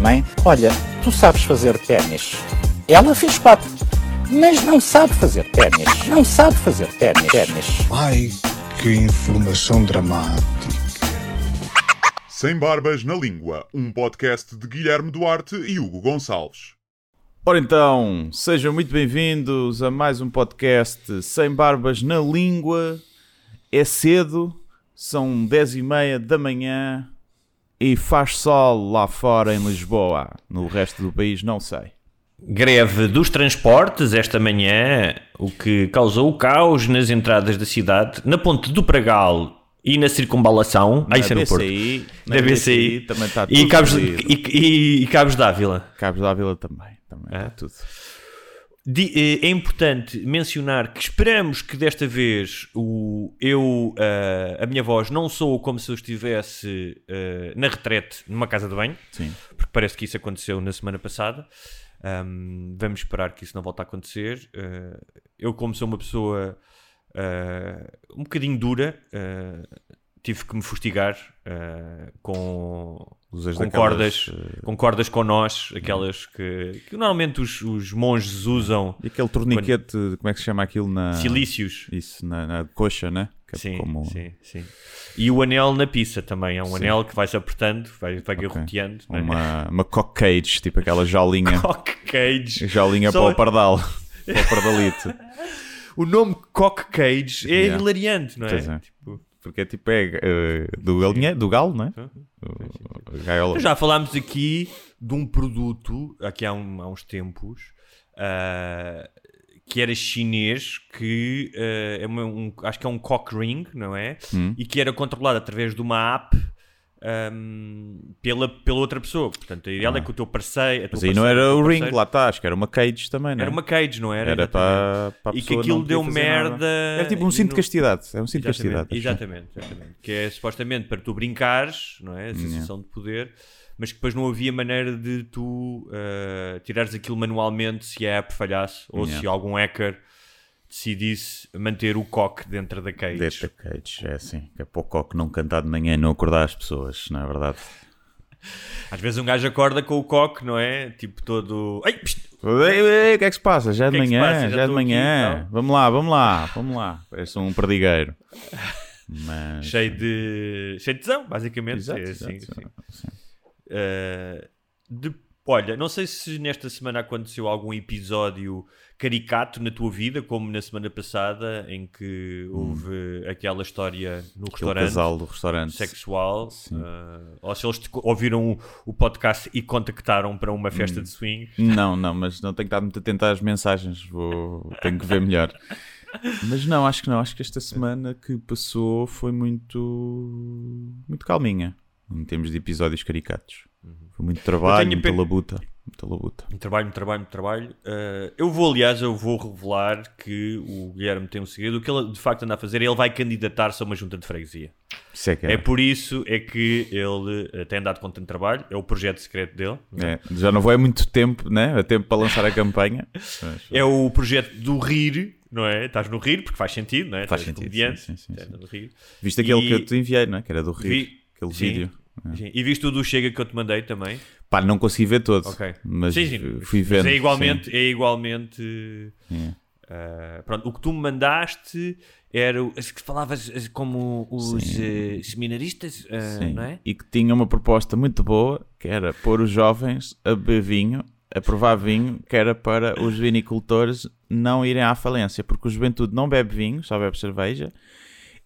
Mãe, olha, tu sabes fazer ténis. Ela fez quatro, mas não sabe fazer ténis. Não sabe fazer ténis. ténis. Ai, que informação dramática. Sem Barbas na Língua, um podcast de Guilherme Duarte e Hugo Gonçalves. Ora então, sejam muito bem-vindos a mais um podcast Sem Barbas na Língua. É cedo, são 10 e meia da manhã e faz sol lá fora em Lisboa. No resto do país não sei. Greve dos transportes esta manhã, o que causou o caos nas entradas da cidade, na ponte do Pragal e na circunvalação. Ah, isso é no Porto. BCI, na Da BCI. também está E tudo Cabos, fodido. e, e, e Cabos d'Ávila. Cabos da Vila também. também É? está tudo. Eh, É importante mencionar que esperamos que desta vez o, eu, eh, a minha voz, não sou como se eu estivesse eh, na retrete numa casa de banho, Sim. porque parece que isso aconteceu na semana passada. Ahm, vamos esperar que isso não volte a acontecer. Eh, eu, como sou uma pessoa eh, um bocadinho dura, tive que me fustigar com, Usas com daquelas, cordas, eh, com nós, aquelas que, que normalmente os, os monges usam, E aquele torniquete, como é que se chama aquilo na... silícios. Isso, na, na coxa, né? Que é Sim, como... sim, sim. E o anel na pizza também. É um Sim. anel que vai-se apertando, vai, vai Ok. garroteando. não é? Uma, uma cock cage, tipo aquela jolinha. Cock cage. jolinha Só- para o pardal. para o pardalito. O nome Cock Cage é Yeah. hilariante, não é? Pois é. Tipo, Porque é tipo é, eh, do, galinhe, do galo, não é? Gaiola. já falámos aqui de um produto, aqui há, um- há uns tempos, ah, que era chinês, que ah, é uma- um- acho que é um cock ring, não é? Hum. E que era controlado através de uma app ahm, pela, pela outra pessoa. Portanto, a ideia é que o teu parceiro. Ah. Mas aí não era o ring, parceiro- lá está, acho que era uma cage também, não é? Era uma cage, não era? Era para, para a E que aquilo deu merda nada. Era tipo um cinto de castidade. É um cinto de castidade. exatamente, exatamente. Que é supostamente para tu brincares, não é? A sensação de poder, mas que depois não havia maneira de tu eh, tirares aquilo manualmente se a app falhasse ou Yeah. se algum hacker decidisse manter o coque dentro da cage. Dentro da cage, é assim. Que é para o coque não cantar de manhã e não acordar as pessoas, não é verdade? Às vezes um gajo acorda com o coque, não é? Tipo todo. Pst, Ei, ei, O que é que se passa? Já é de é manhã, passa? Já já é de aqui, manhã. então. Vamos lá, vamos lá, vamos lá. Parece um perdigueiro. Mas... cheio de. cheio de tesão, basicamente. Exato, é assim, exato, assim. sim. Uh, de- olha, não sei se nesta semana aconteceu algum episódio caricato na tua vida, como na semana passada, em que houve aquela história no Hum. Aquele restaurante casal do restaurante. sexual, uh, ou se eles te- ouviram o, podcast e contactaram para uma festa Hum. de swing. Não, não, mas não tenho que estar muito atento às mensagens. Vou... Tenho que ver melhor. Mas não, acho que não. Acho que esta semana que passou foi muito. muito calminha. Em termos de episódios caricatos. Foi muito trabalho, Uhum. muita pena- labuta. Muita labuta. Trabalho, muito trabalho, trabalho. Uh, eu vou, aliás, eu vou revelar que o Guilherme tem um segredo. O que ele de facto anda a fazer é ele vai candidatar-se a uma junta de freguesia. Isso é que É é. por isso é que ele eh, tem andado com tanto trabalho, é o projeto secreto dele. É, Já não vou é muito tempo, né? É tempo para lançar a campanha. Mas- É o projeto do rir, não é? Estás no rir, porque faz sentido, não é? Faz Estás sentido, sim, sim, sim, rir. Viste aquele E- que eu te enviei, não é? Que era do Rio. Vi- Aquele sim, vídeo. sim. E viste o do Chega que eu te mandei também? Pá, não consegui ver todo. Ok. Mas sim, sim. fui Mas vendo. é igualmente, é igualmente sim. eh, ah, pronto, o que tu me mandaste era o- as que falavas as- como os eh, seminaristas, Sim. não é? E que tinha uma proposta muito boa, que era pôr os jovens a beber vinho, a provar vinho, que era para os vinicultores não irem à falência, porque o juventude não bebe vinho, só bebe cerveja,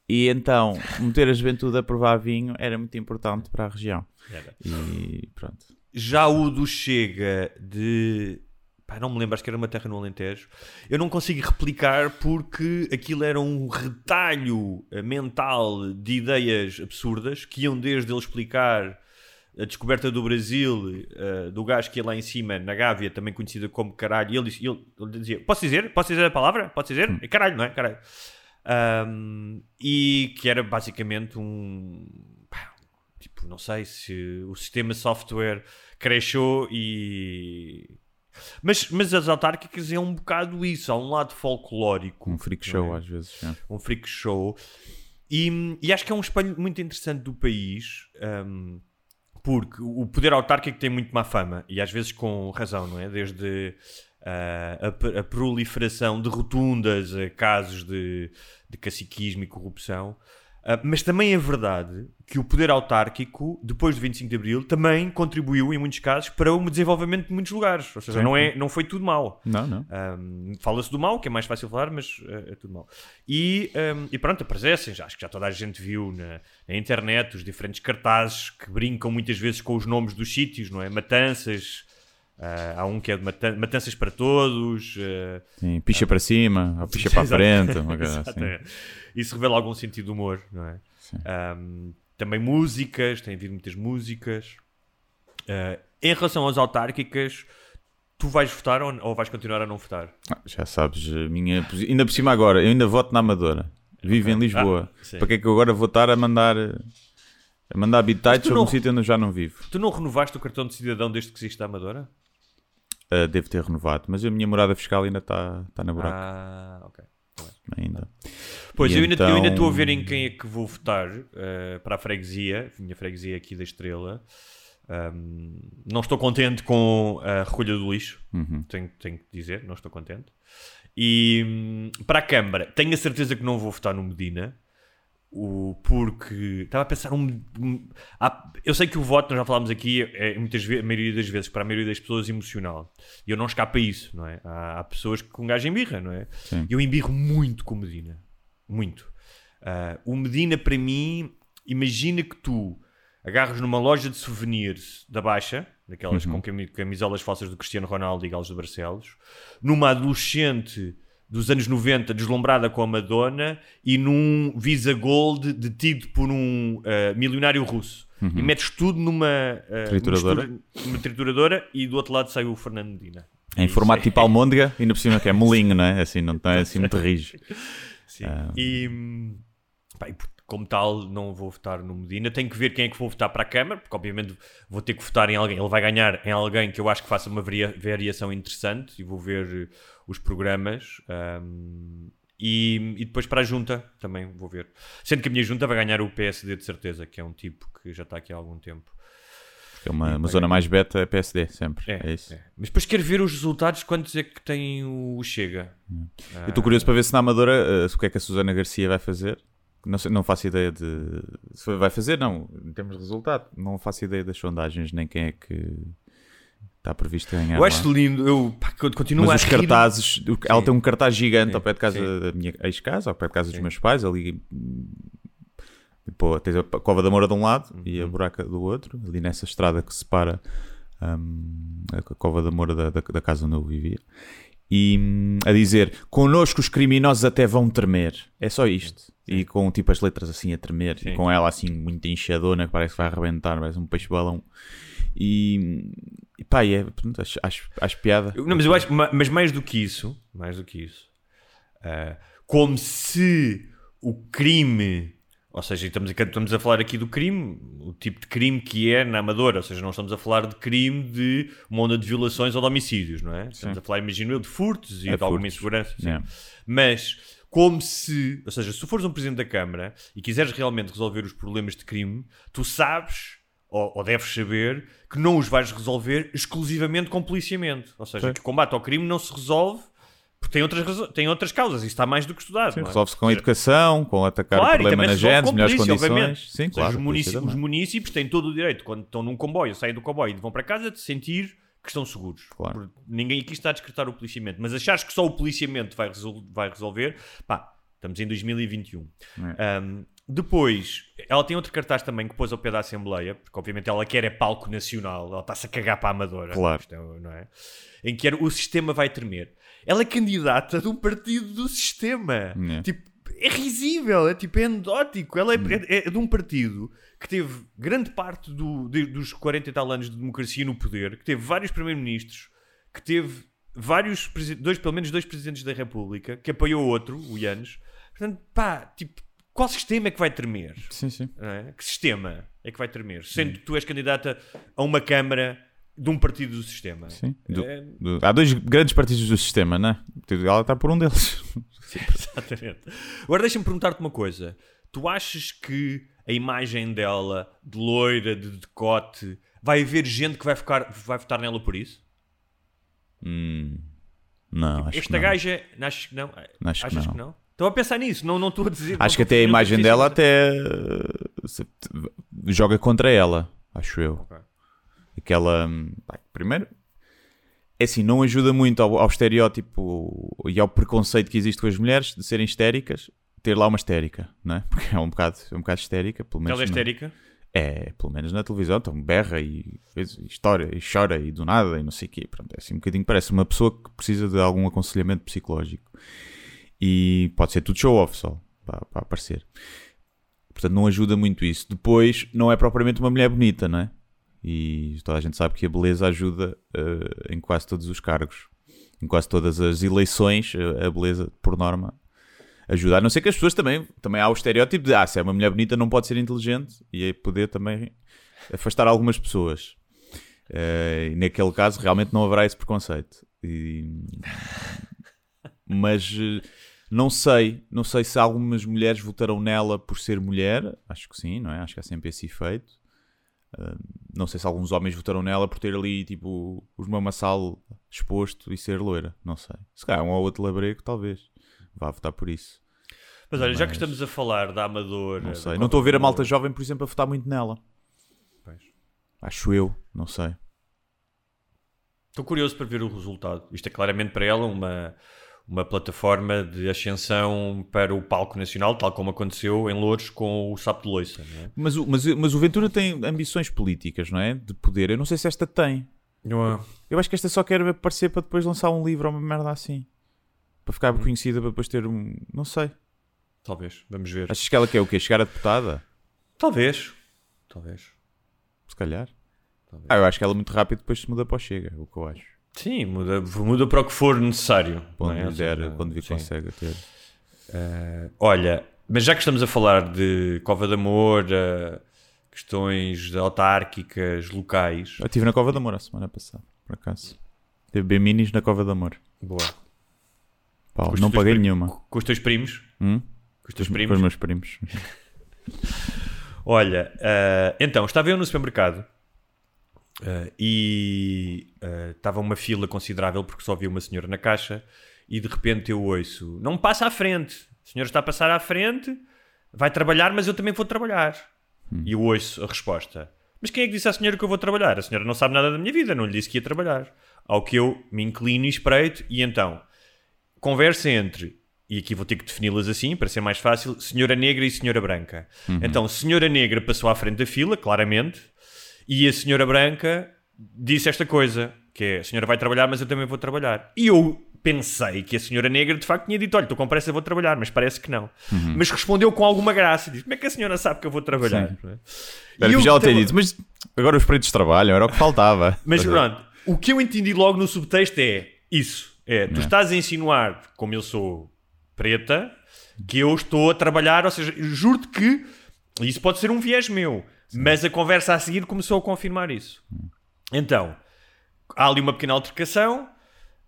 e então meter a juventude a provar vinho era muito importante para a região. Era. E pronto. Já o do Chega de. Pá, não me lembro, acho que era uma terra no Alentejo. Eu não consigo replicar porque aquilo era um retalho eh, mental de ideias absurdas que iam desde ele explicar a descoberta do Brasil, eh, do gajo que ia lá em cima, na Gávea, também conhecida como caralho, e ele, ele, ele dizia: Posso dizer? Posso dizer a palavra? Posso dizer? É caralho, não é? Caralho. Ahm, e que era basicamente um. pá, Tipo, não sei se o sistema software cresceu e. Mas, mas as autárquicas é um bocado isso, há um lado folclórico. Um freak show é? às vezes. é. um freak show. E, e acho que é um espelho muito interessante do país, hum, porque o poder autárquico tem muito má fama, e às vezes com razão, não é? Desde ah, a, a proliferação de rotundas a casos de, de caciquismo e corrupção. Ah, mas também é verdade que o poder autárquico, depois do 25 de Abril, também contribuiu, em muitos casos, para o desenvolvimento de muitos lugares. Ou seja, Sim. não, é, não foi tudo mau. Não, não. Um, Fala-se do mal, que é mais fácil falar, mas uh, é tudo mal. E, um, e pronto, aparecem, já, acho que já toda a gente viu na, na internet os diferentes cartazes que brincam muitas vezes com os nomes dos sítios, não é? Matanças, uh, há um que é de matan Matanças para Todos. uh, Sim, picha para cima, ou picha para a frente, uma coisa assim. é. Isso revela algum sentido de humor, não é? Um, também músicas, tem havido muitas músicas. Uh, em relação às autárquicas, tu vais votar ou, ou vais continuar a não votar? Ah, já sabes, minha ainda por cima agora, eu ainda voto na Amadora. Vivo em Lisboa. Ah. Para que é que eu agora vou estar a mandar a mandar tu sobre um sítio onde eu já não vivo? Tu não renovaste o cartão de cidadão desde que existe a Amadora? Ah, devo ter renovado, mas a minha morada fiscal ainda está tá na buraco. Ah, ok. Ainda. Pois, E eu, ainda, eu ainda estou a então- ver em quem é que vou votar eh, para a freguesia, minha freguesia aqui da Estrela. Ahm, não estou contente com a recolha do lixo, Uhum. tenho, tenho que dizer, não estou contente. E hum, para a Câmara, tenho a certeza que não vou votar no Medina, o, porque estava a pensar um, um- há- eu sei que o voto, nós já falámos aqui, é muitas vezes, a maioria das vezes, para a maioria das pessoas, emocional. E eu não escapo a isso, não é? Há, há pessoas que com um gajo embirra, não é? Sim. Eu embirro muito com o Medina. Muito. Ah, o Medina, para mim, imagina que tu agarras numa loja de souvenirs da Baixa, daquelas com cami- camisolas falsas do Cristiano Ronaldo e Galos de Barcelos, numa adolescente dos anos 90 deslumbrada com a Madonna e num Visa Gold detido por um ah, milionário russo. E metes tudo numa ah, Trituradora. mistura- numa trituradora e do outro lado sai o Fernando Medina. Em Isso formato é- tipo almôndega, ainda por cima que é molinho, não é? Assim, não é assim muito rijo. Sim. E, hum, pá, e como tal, não vou votar no Medina. Tenho que ver quem é que vou votar para a Câmara, porque obviamente vou ter que votar em alguém. Ele vai ganhar em alguém que eu acho que faça uma varia- variação interessante e vou ver eh, os programas. hum, e, e depois para a junta também vou ver. Sendo que a minha junta vai ganhar o PSD de certeza, que é um tipo que já está aqui há algum tempo. É uma, uma zona mais beta, é PSD, sempre. É, isso. é. Mas depois quero ver os resultados, quantos é que tem o Chega. Eu estou curioso para ver se na Amadora eh, o que é que a Susana Garcia vai fazer. Não, sei- não faço ideia de. Se vai fazer, não. Em termos de resultado, não faço ideia das sondagens, nem quem é que está previsto ganhar. Eu lá. acho lindo, eu pá, continuo Mas a os rir- cartazes, ela tem um cartaz gigante Sim, ao pé de casa sim. da minha ex-casa, ao pé de casa dos Sim. meus pais, ali. hum, Pô, tens a Cova da Moura de um lado e Uhum. a Buraca do outro, ali nessa estrada que separa hum, a Cova da Moura da, da, da casa onde eu vivia. E hum, a dizer: Connosco os criminosos até vão tremer. É só isto. E com tipo as letras assim a tremer, Sim. e com ela assim muito enxadona, que parece que vai arrebentar, parece um peixe-balão. E, e pá, é, pronto, acho, acho, acho piada. Eu- Não, mas eu acho, ma- mas mais do que isso, mais do que isso, ah, como se o crime, ou seja, estamos a, estamos a falar aqui do crime, o tipo de crime que é na Amadora, ou seja, não estamos a falar de crime de uma onda de violações ou de homicídios, não é? Estamos a falar, imagino eu, de furtos e É de alguma furtos. insegurança. sim. Yeah. Mas como se, ou seja, se tu fores um presidente da Câmara e quiseres realmente resolver os problemas de crime, tu sabes ou, ou deves saber que não os vais resolver exclusivamente com policiamento. Ou seja, Sim. que o combate ao crime não se resolve porque tem outras, tem outras causas. Isso está mais do que estudado. Sim, é? Resolve-se com a educação, com atacar Claro, o problema na com melhores polícia, condições. obviamente. Sim, Ou seja, claro. os, polícia os municípios têm todo o direito, quando estão num comboio, saem do comboio e vão para casa, de sentir que estão seguros. Claro. Ninguém aqui está a descartar o policiamento. Mas achares que só o policiamento vai, resol- vai resolver, pá, estamos em 2021. É. Um, depois, ela tem outro cartaz também que pôs ao pé da Assembleia, porque obviamente ela quer é palco nacional, ela está-se a cagar para a Amadora. Claro. É- não é? Em que era, o sistema vai tremer. Ela é candidata de um partido do sistema. É. Tipo, é risível, é tipo, é anedótico. Ela é, é- é de um partido que teve grande parte do- de- dos 40 e tal anos de democracia no poder, que teve vários primeiros-ministros, que teve vários, dois, pelo menos dois presidentes da República, que apoiou outro, o Yanes. Portanto, pá, tipo, qual sistema é que vai tremer? Sim, sim. é? Que sistema é que vai tremer? Sendo que tu és candidata a uma Câmara de um partido do sistema. Sim. Do- É, do- há dois grandes partidos do sistema, né? Ela está por um deles. Exatamente. Agora deixa-me perguntar-te uma coisa. Tu achas que a imagem dela, de loira, de decote, vai haver gente que vai, ficar, vai votar nela por isso? Hum, não, acho Esta que não. gaja, achas que não? Acho que Achas não. que não? Estou a pensar nisso, não, não estou a dizer. Acho que não até a imagem dela até uh, joga contra ela, acho eu. Ok. Aquela. primeiro, é assim, não ajuda muito ao, ao estereótipo e ao preconceito que existe com as mulheres de serem histéricas, ter lá uma histérica, não é? Porque é um bocado, é um bocado histérica, pelo menos. Ela é histérica? É, pelo menos na televisão, então berra e, e história e chora e do nada e não sei o quê. Pronto, é assim um bocadinho, parece uma pessoa que precisa de algum aconselhamento psicológico. E pode ser tudo show-off só, para, para aparecer. Portanto, não ajuda muito isso. Depois, não é propriamente uma mulher bonita, não é? E toda a gente sabe que a beleza ajuda eh, em quase todos os cargos. Em quase todas as eleições, eh, a beleza, por norma, ajuda. A não ser que as pessoas também, também há o estereótipo de, ah, se é uma mulher bonita não pode ser inteligente e aí poder também afastar algumas pessoas. Eh, e naquele caso realmente não haverá esse preconceito. E- Mas não sei, não sei se algumas mulheres votarão nela por ser mulher, acho que sim, não é? Acho que há sempre esse efeito. Não sei se alguns homens votarão nela por ter ali tipo os mamassal exposto e ser loira, não sei. Se calhar um ou outro labrego, talvez vá votar por isso. Mas olha, já que Mas- estamos a falar da Amadora. Não sei. Não estou a ver a malta jovem, por exemplo, a votar muito nela. Pois. Acho eu, não sei. Estou curioso para ver o resultado. Isto é claramente para ela uma, uma plataforma de ascensão para o palco nacional, tal como aconteceu em Louros com o Sapo de Loiça. Não é? Mas, o- mas, mas o Ventura tem ambições políticas, não é? De poder. Eu não sei se esta tem. Eu acho que esta só quer aparecer para depois lançar um livro ou uma merda assim. Para ficar Hum. conhecida, para depois ter um. Não sei. Talvez, vamos ver. Achas que ela quer o quê? Chegar a deputada? Talvez. Talvez. Se calhar. Talvez. Ah, eu acho que ela muito rápido depois se muda para o Chega, é o que eu acho. Sim, muda, muda para o que for necessário. Quando é? der, quando vir consegue ter. Eh, olha, mas já que estamos a falar de Cova de Amor, eh, questões autárquicas, locais. Eu estive na Cova de Amor a semana passada, por acaso. Teve bem minis na Cova de Amor. Boa. Com os não paguei nenhuma. Com, com os teus primos? Hum? Com os teus Com primos? os meus primos. Olha, eh, então, estava eu no supermercado eh, e eh, estava uma fila considerável porque só havia uma senhora na caixa e de repente eu ouço: Não me passa à frente, a senhora está a passar à frente, vai trabalhar, mas eu também vou trabalhar. E eu ouço a resposta: Mas quem é que disse à senhora que eu vou trabalhar? A senhora não sabe nada da minha vida, não lhe disse que ia trabalhar. Ao que eu me inclino e espreito, e então conversa entre, e aqui vou ter que defini-las assim para ser mais fácil, senhora negra e senhora branca. Então, senhora negra passou à frente da fila, claramente, e a senhora branca disse esta coisa, que é, a senhora vai trabalhar, mas eu também vou trabalhar. E eu pensei que a senhora negra de facto tinha dito, olha, estou com pressa, vou trabalhar, mas parece que não. Mas respondeu com alguma graça, disse, como é que a senhora sabe que eu vou trabalhar? Sim. É? E eu já tava- dito, mas agora os pretos trabalham, era o que faltava. mas pronto, o que eu entendi logo no subtexto é isso. É, tu É. estás a insinuar, como eu sou preta, que eu estou a trabalhar, ou seja, juro-te que isso pode ser um viés meu, mas a conversa a seguir começou a confirmar isso. Então, há ali uma pequena altercação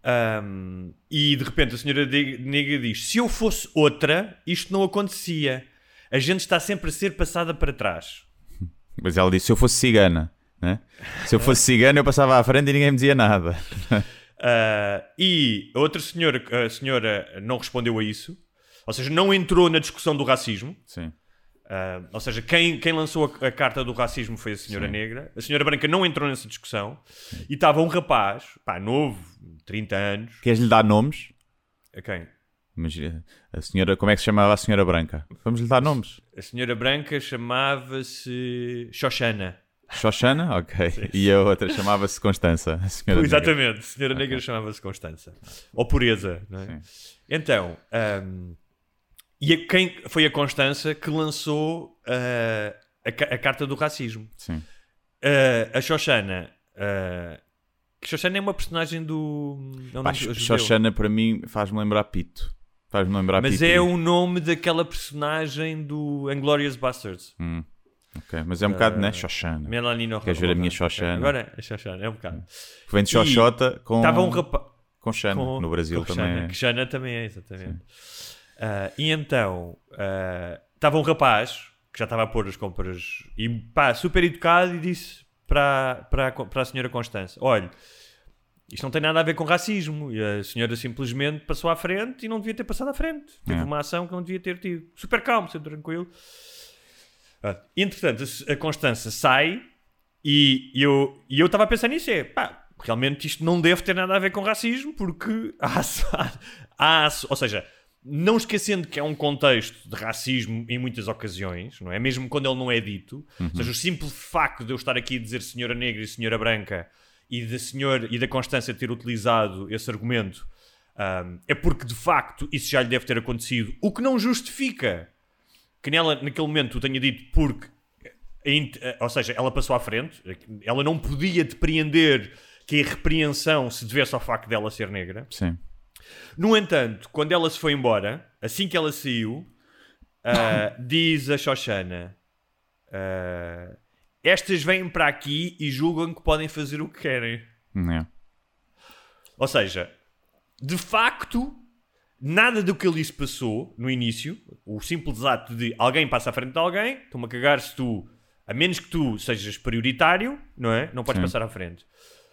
ahm, e de repente a senhora negra diz: Se eu fosse outra, isto não acontecia. A gente está sempre a ser passada para trás. Mas ela disse: se eu fosse cigana, né? se eu fosse cigana, eu passava à frente e ninguém me dizia nada. Uh, e a outra senhora, a senhora não respondeu a isso, ou seja, não entrou na discussão do racismo. Sim. Uh, ou seja, quem, quem lançou a, a carta do racismo foi a senhora negra. A senhora branca não entrou nessa discussão. E estava um rapaz, pá, novo, 30 anos. Queres lhe dar nomes? A quem? Imagina, a senhora, como é que se chamava a senhora branca? Vamos lhe dar nomes. A senhora branca chamava-se Xoxana. Xoxana? Ok. E a outra chamava-se Constança. Senhora. Exatamente, a senhora negra chamava-se Constança. Ou Pureza, não é? Então, hum, E a- quem foi a Constança que lançou ah, a, a carta do racismo. Sim. Ah, a Xoxana. que Xoxana é uma personagem do. é um Pá, judeu. Xoxana para mim faz-me lembrar Pito. Faz-me lembrar Mas Pito. é o nome daquela personagem do Inglorious Bastards. Hum, ok, mas é um bocado, Ah, né? Xoxana. Melanie Queres ver a minha Xoxana? Agora é Xoxana, é um bocado. Vem de Xoxota com, Estava um rapaz. com Xana. com- no Brasil com também. Xana, é. que Xana também é, exatamente. Ah, e então, ah, estava um rapaz que já estava a pôr as compras e pá, super educado e disse para, para, a, para a senhora Constança: Olha, isto não tem nada a ver com racismo. E a senhora simplesmente passou à frente e não devia ter passado à frente. Teve É. uma ação que não devia ter tido. Super calmo, super tranquilo. Ah, entretanto, a, Constança sai e eu e eu estava a pensar nisso: é pá, realmente isto não deve ter nada a ver com racismo, porque há, há, ou seja, não esquecendo que é um contexto de racismo em muitas ocasiões, não é? Mesmo quando ele não é dito, ou seja, o simples facto de eu estar aqui a dizer senhora negra e senhora branca e da senhora e da Constância ter utilizado esse argumento ahm, é porque de facto isso já lhe deve ter acontecido, o que não justifica que nela naquele momento o tenha dito porque int- eh, ou seja, ela passou à frente, ela não podia depreender que a repreensão se devesse ao facto dela ser negra. Sim. No entanto, quando ela se foi embora, assim que ela saiu, ah, diz a Xoxana: ah, Estas vêm para aqui e julgam que podem fazer o que querem. É. Ou seja, de facto, nada do que ele disse passou no início. O simples ato de alguém passa à frente de alguém, estou-me a cagar se tu, a menos que tu sejas prioritário, não é? Não podes Sim. passar à frente.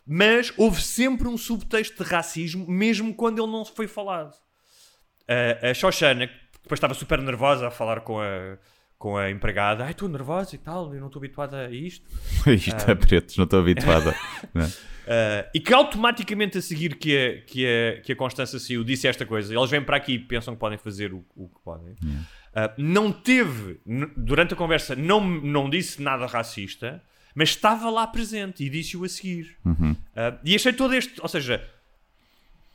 Mas houve sempre um subtexto de racismo, mesmo quando ele não foi falado. A, a Xoxana, que depois estava super nervosa a falar com a, com a empregada, ai, estou nervosa e tal, eu não estou habituada a isto. Isto é pretos, não estou habituada. Uh, e que automaticamente a seguir que a, que a, que a Constança saiu disse esta coisa, eles vêm para aqui e pensam que podem fazer o, o que podem. Uh, não teve, durante a conversa, não, não disse nada racista, mas estava lá presente e disse-o a seguir. Uhum. Uh, e achei todo este, ou seja,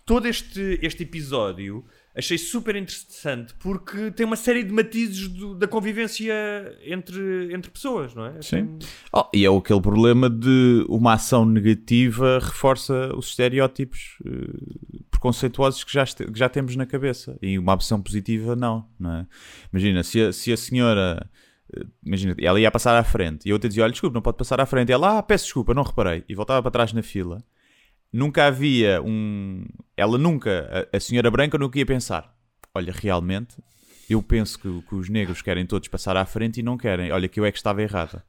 todo este, este episódio achei super interessante porque tem uma série de matizes do- da convivência entre, entre pessoas, não é? Sim. Oh, e é aquele problema de uma ação negativa reforça os estereótipos eh, preconceituosos que já, este- que já temos na cabeça. E uma ação positiva, não. não é? Imagina, se a, se a senhora. Imagina, ela ia passar à frente e eu te dizia: Olha, desculpa, não pode passar à frente. E ela, ah, peço desculpa, não reparei. E voltava para trás na fila. Nunca havia um. Ela nunca, a, a senhora branca nunca ia pensar: Olha, realmente, eu penso que, que os negros querem todos passar à frente e não querem. Olha, que eu é que estava errada.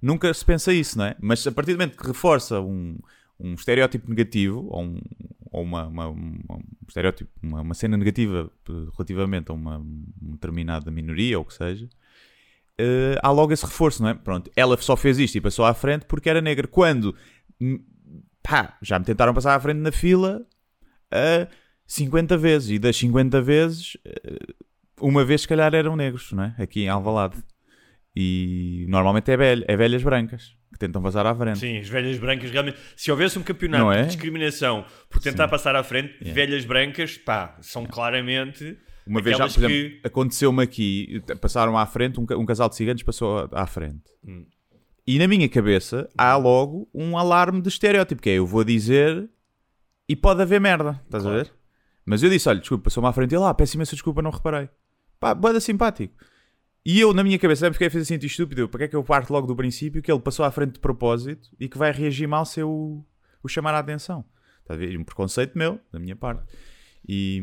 Nunca se pensa isso, não é? Mas a partir do momento que reforça um, um estereótipo negativo ou, um- ou uma, uma, uma- um estereótipo, uma, uma cena negativa eh, relativamente a uma, uma determinada minoria ou o que seja, eh, há logo esse reforço, não é? Pronto, ela só fez isto e passou à frente porque era negra. Quando hum, pá, já me tentaram passar à frente na fila a 50 vezes e das 50 vezes eh, uma vez se calhar eram negros, não é? Aqui em Alvalade. E normalmente é, velha, é velhas brancas que tentam passar à frente. Sim, as velhas brancas realmente. Se houvesse um campeonato é? de discriminação por tentar Sim. passar à frente, Yeah. velhas brancas, pá, são claramente. Uma vez já, por exemplo, aconteceu-me aqui, passaram à frente, um, um casal de ciganos passou à- frente. Hum. E na minha cabeça há logo um alarme de estereótipo, que é eu vou dizer e pode haver merda, estás Claro. a ver? Mas eu disse, olha, desculpa, passou-me à frente e ah, peço imensa desculpa, não reparei. Pá, boeda simpático. E eu, na minha cabeça, a fazer assim estúpido, para que é que eu parto logo do princípio que ele passou à frente de propósito e que vai reagir mal se eu o chamar a atenção? Estás a ver? Um preconceito meu, da minha parte. E,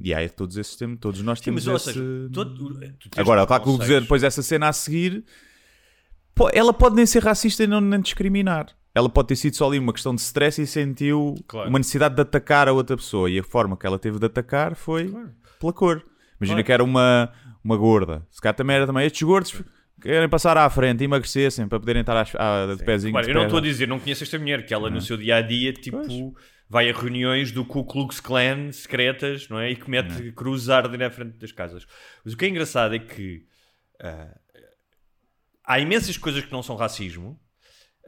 e aí todos esses temos, todos nós Sim, temos mas ou esse... seja, todo- Agora, claro que vou dizer depois dessa cena a seguir, ela pode nem ser racista e não nem discriminar. Ela pode ter sido só ali uma questão de stress e sentiu Claro. uma necessidade de atacar a outra pessoa. E a forma que ela teve de atacar foi Claro. pela cor. Imagina Claro. que era uma, uma gorda. Se cá também era também. Estes gordos querem passar à frente e emagrecessem para poderem estar às- à, de pezinho. Claro, de eu não estou a dizer, não conheço esta mulher, que ela no seu dia a dia, tipo, vai a reuniões do Ku Klux Klan secretas, não é? E que mete cruzes a arder à frente das casas. Mas o que é engraçado é que ah, há imensas coisas que não são racismo,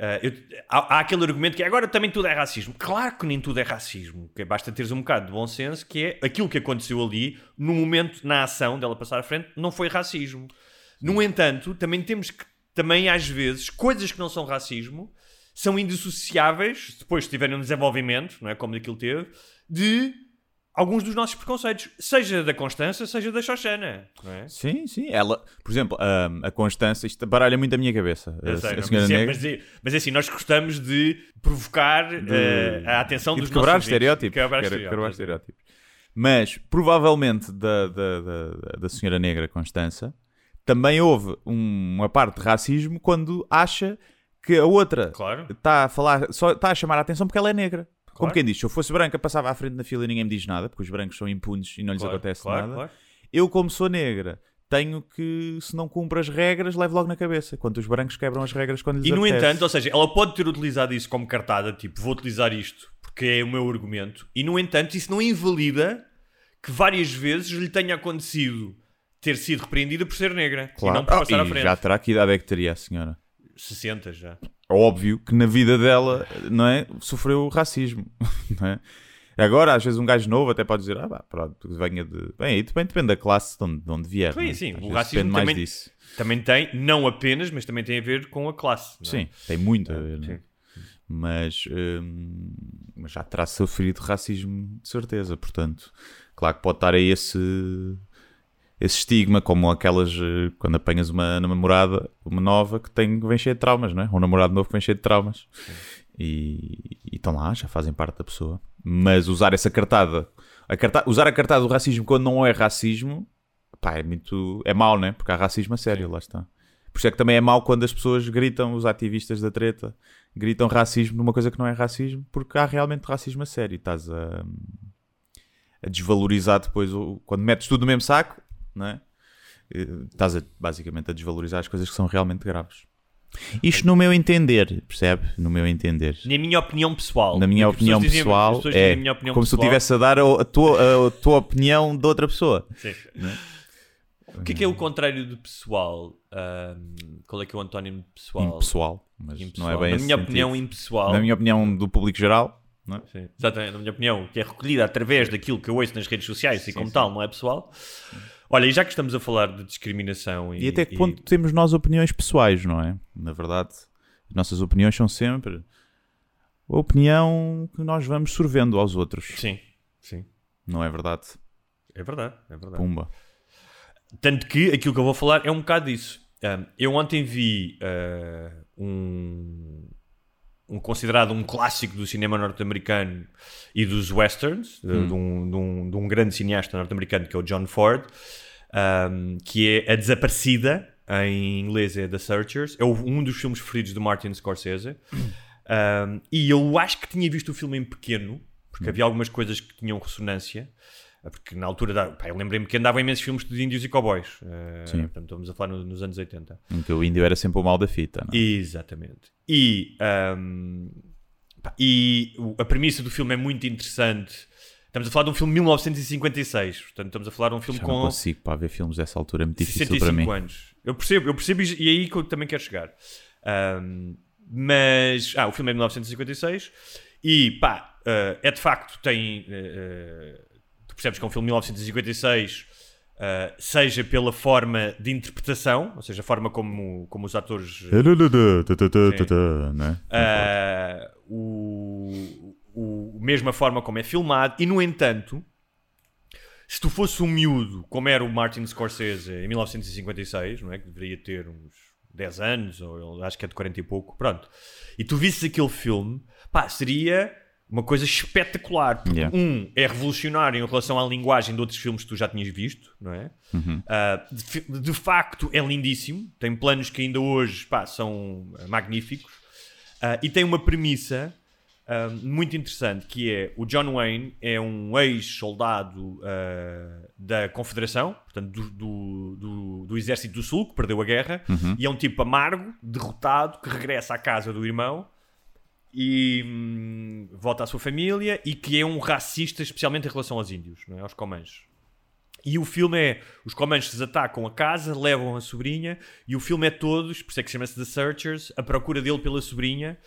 Uh, eu- há, há aquele argumento que é, agora também tudo é racismo. Claro que nem tudo é racismo. Que basta teres um bocado de bom senso que é aquilo que aconteceu ali, no momento, na ação dela passar à frente, não foi racismo. No entanto, também temos que, também às vezes, coisas que não são racismo são indissociáveis, depois de tiverem um desenvolvimento, não é? Como daquilo teve, de alguns dos nossos preconceitos, seja da Constança, seja da Xoxana, é? Sim, sim. Ela, por exemplo, a, a Constança, isto baralha muito a minha cabeça. A, sei, a senhora mas, é, mas, é, mas é assim, nós gostamos de provocar eh, a atenção e dos de quebrar nossos estereótipos. Quebrar- estereótipos. quebrar estereótipos. Mas, provavelmente, da, da, da, da senhora negra Constança, também houve um- uma parte de racismo quando acha que a outra Claro. está a falar, só está a chamar a atenção porque ela é negra. Como Claro. quem diz, se eu fosse branca, passava à frente na fila e ninguém me diz nada, porque os brancos são impunes e não lhes Claro, acontece claro, nada. claro. Eu, como sou negra, tenho que, se não cumpro as regras, levo logo na cabeça. Quando os brancos quebram as regras quando lhes E no apetece. entanto, ou seja, ela pode ter utilizado isso como cartada, tipo, vou utilizar isto porque é o meu argumento, e no entanto, isso não invalida que várias vezes lhe tenha acontecido ter sido repreendida por ser negra e não por Ah, passar à e frente. já terá que idade é que teria a senhora? 60 já. Óbvio que na vida dela, não é? Sofreu racismo, não é? Agora, às vezes, um gajo novo até pode dizer, ah, pá, pronto, venha de. Bem, aí também depende da classe de onde, de onde vier. Sim, é? sim, o racismo também- disso. Também tem, não apenas, mas também tem a ver com a classe. é? Sim, tem muito a ver, não é? Mas, hum, mas já terá sofrido racismo de certeza, portanto, claro que pode estar aí esse, esse estigma, como aquelas eh, quando apanhas uma namorada, uma nova que tem, vem cheia de traumas, não é? Um namorado novo que vem cheio de traumas e, e estão lá, já fazem parte da pessoa, mas usar essa cartada, a carta- usar a cartada do racismo quando não é racismo, pá, é muito, é mau, né? Porque há racismo a sério, lá está. Por isso é que também é mau quando as pessoas gritam, os ativistas da treta, gritam racismo numa coisa que não é racismo, porque há realmente racismo a sério. Estás a, a desvalorizar depois, o, quando metes tudo no mesmo saco, não é? Eh, Estás a- basicamente a desvalorizar as coisas que são realmente graves. Isto no meu entender, percebe? No meu entender. Na minha opinião pessoal. Na minha as opinião pessoal, dizem é minha opinião como se tu pessoal. estivesse a dar a, tua, a tua opinião de outra pessoa. Sim. O que é que é o contrário de pessoal? Ahm, qual é que é o antónimo de pessoal? Impessoal, mas Impessoal. não é bem Na minha sentido. opinião, impessoal. Na minha opinião do público geral, não é? Sim, exatamente, na minha opinião, que é recolhida através daquilo que eu ouço nas redes sociais e como tal, não é pessoal. Olha, e já que estamos a falar de discriminação e, E até que ponto temos nós opiniões pessoais, não é? Na verdade, as nossas opiniões são sempre a opinião que nós vamos sorvendo aos outros. Sim, sim. Não é verdade? É verdade, é verdade. Pumba. Tanto que aquilo que eu vou falar é um bocado disso. Um, eu ontem vi uh, um, um considerado um clássico do cinema norte-americano e dos westerns, de- de, um, de um- de um grande cineasta norte-americano que é o John Ford, um, que é A Desaparecida, em inglês é The Searchers, é um dos filmes preferidos de Martin Scorsese. E eu acho que tinha visto o filme em pequeno, porque havia algumas coisas que tinham ressonância. Porque na altura, da, pá, eu lembrei-me que andavam imensos filmes de índios e cowboys. Uh, Sim. Portanto, estamos a falar no- nos anos 80. Em que o índio era sempre o mal da fita, não é? Exatamente. E, pá, e a premissa do filme é muito interessante. Estamos a falar de um filme de 1956. Portanto, estamos a falar de um filme Já não com consigo para ver filmes dessa altura, é muito difícil para 65 mim. anos. Eu percebo, eu percebo e é aí que eu também quero chegar. Ahm, mas, ah, o filme é de 1956 e, pá, ah, é de facto, tem... ah, tu percebes que é um filme de 1956, ah, seja pela forma de interpretação, ou seja, a forma como, como os atores... Ah, o, o, mesmo a forma como é filmado, e no entanto, se tu fosse um miúdo, como era o Martin Scorsese em 1956, não é? Que deveria ter uns 10 anos, ou acho que é de 40 e pouco, pronto, e tu visses aquele filme, pá, seria uma coisa espetacular. Porque, Yeah. um, é revolucionário em relação à linguagem de outros filmes que tu já tinhas visto, não é? Uhum. Ah, de, de facto, é lindíssimo. Tem planos que ainda hoje pá, são ah, magníficos. Ah, e tem uma premissa ah, muito interessante que é o John Wayne é um ex-soldado da Confederação, portanto do, do, do- do Exército do Sul, que perdeu a guerra, e é um tipo amargo, derrotado, que regressa à casa do irmão e hum, volta à sua família e que é um racista, especialmente em relação aos índios, não é? aos comanches. E o filme é: os Comanches atacam a casa, levam a sobrinha, e o filme é todos, por isso é que chama-se The Searchers, a procura dele pela sobrinha,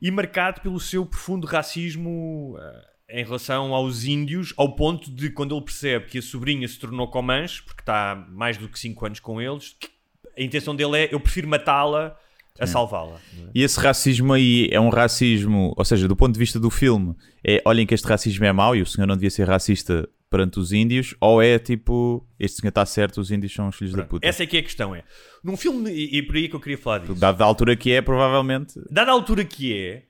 e marcado pelo seu profundo racismo eh, em relação aos índios, ao ponto de quando ele percebe que a sobrinha se tornou Comanche, porque está mais do que 5 anos com eles, a intenção dele é: eu prefiro matá-la a salvá-la. não é? E esse racismo aí é um racismo, ou seja, do ponto de vista do filme, é olhem que este racismo é mau e o senhor não devia ser racista perante os índios, ou é tipo, este senhor está certo, os índios são os filhos da puta. Essa é que é a questão. É. Num filme, e, e por aí é que eu queria falar disso. Dada a altura que é, provavelmente. Dada a altura que é,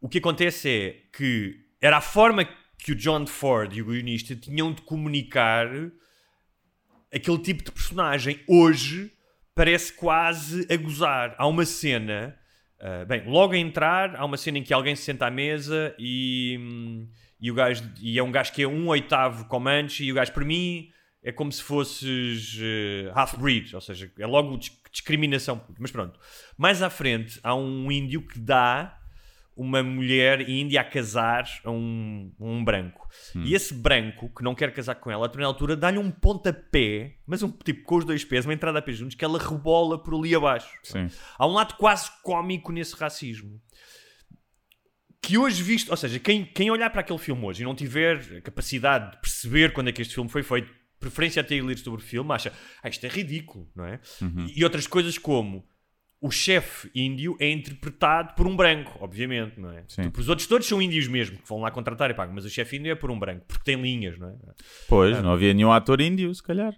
o que acontece é que era a forma que o John Ford e o guionista tinham de comunicar aquele tipo de personagem. Hoje parece quase a gozar. Há uma cena, ah, bem, logo a entrar, há uma cena em que alguém se senta à mesa e, hum, e, o gajo, e é um gajo que é um oitavo Comanche e o gajo, para mim, é como se fosses eh, half-breed, ou seja, é logo dis- discriminação. Mas pronto. Mais à frente, há um índio que dá uma mulher índia a casar a um, um branco. E esse branco, que não quer casar com ela, a determinada altura, dá-lhe um pontapé, mas um tipo com os dois pés, uma entrada a pé juntos, que ela rebola por ali abaixo. Sim. Há um lado quase cómico nesse racismo. Que hoje visto, ou seja, quem, quem olhar para aquele filme hoje e não tiver a capacidade de perceber quando é que este filme foi feito, preferência a ter ler sobre o filme, acha, ah, isto é ridículo, não é? E outras coisas como o chefe índio é interpretado por um branco, obviamente, não é? Sim. Tipo, os outros todos são índios mesmo, que vão lá contratar e pagam, mas o chefe índio é por um branco, porque tem linhas, não é? Pois, não havia nenhum ator índio, se calhar.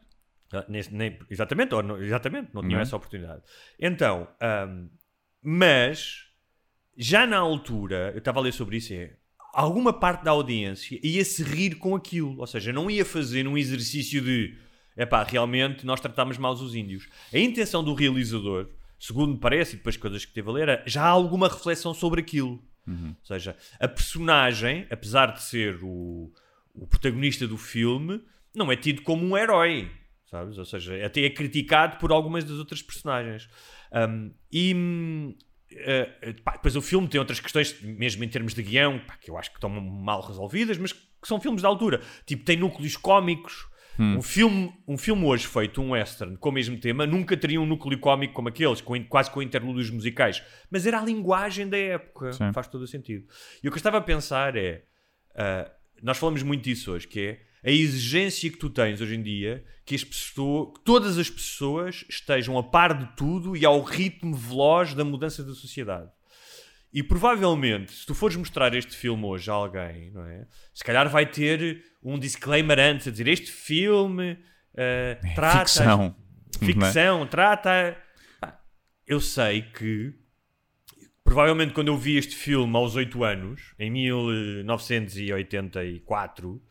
Ah, nesse- nem- exatamente, não- exatamente, não tinham é? essa oportunidade. Então, ahm, mas já na altura, eu estava a ler sobre isso, é alguma parte da audiência ia se rir com aquilo, ou seja, não ia fazer um exercício de epá, realmente nós tratámos mal os índios. A intenção do realizador, segundo me parece, e depois coisas que teve a ler, era já há alguma reflexão sobre aquilo. Ou seja, a personagem, apesar de ser o, o protagonista do filme, não é tido como um herói, sabes? Ou seja, até é criticado por algumas das outras personagens. Um, e eh, pá, depois o filme tem outras questões, mesmo em termos de guião, pá, que eu acho que estão mal resolvidas, mas que são filmes da altura. Tipo, tem núcleos cómicos. Um, filme, um filme hoje feito, um western, com o mesmo tema, nunca teria um núcleo cómico como aqueles, com, quase com interlúdios musicais. Mas era a linguagem da época. Sim. Faz todo o sentido. E o que eu estava a pensar é... ah, nós falamos muito disso hoje, que é a exigência que tu tens hoje em dia que, as pessoas, que todas as pessoas estejam a par de tudo e ao ritmo veloz da mudança da sociedade. E provavelmente, se tu fores mostrar este filme hoje a alguém, não é? Se calhar vai ter um disclaimer antes a dizer este filme eh, trata Ficção. ficção, trata. Pá, Eu sei que provavelmente quando eu vi este filme aos 8 anos, em 1984,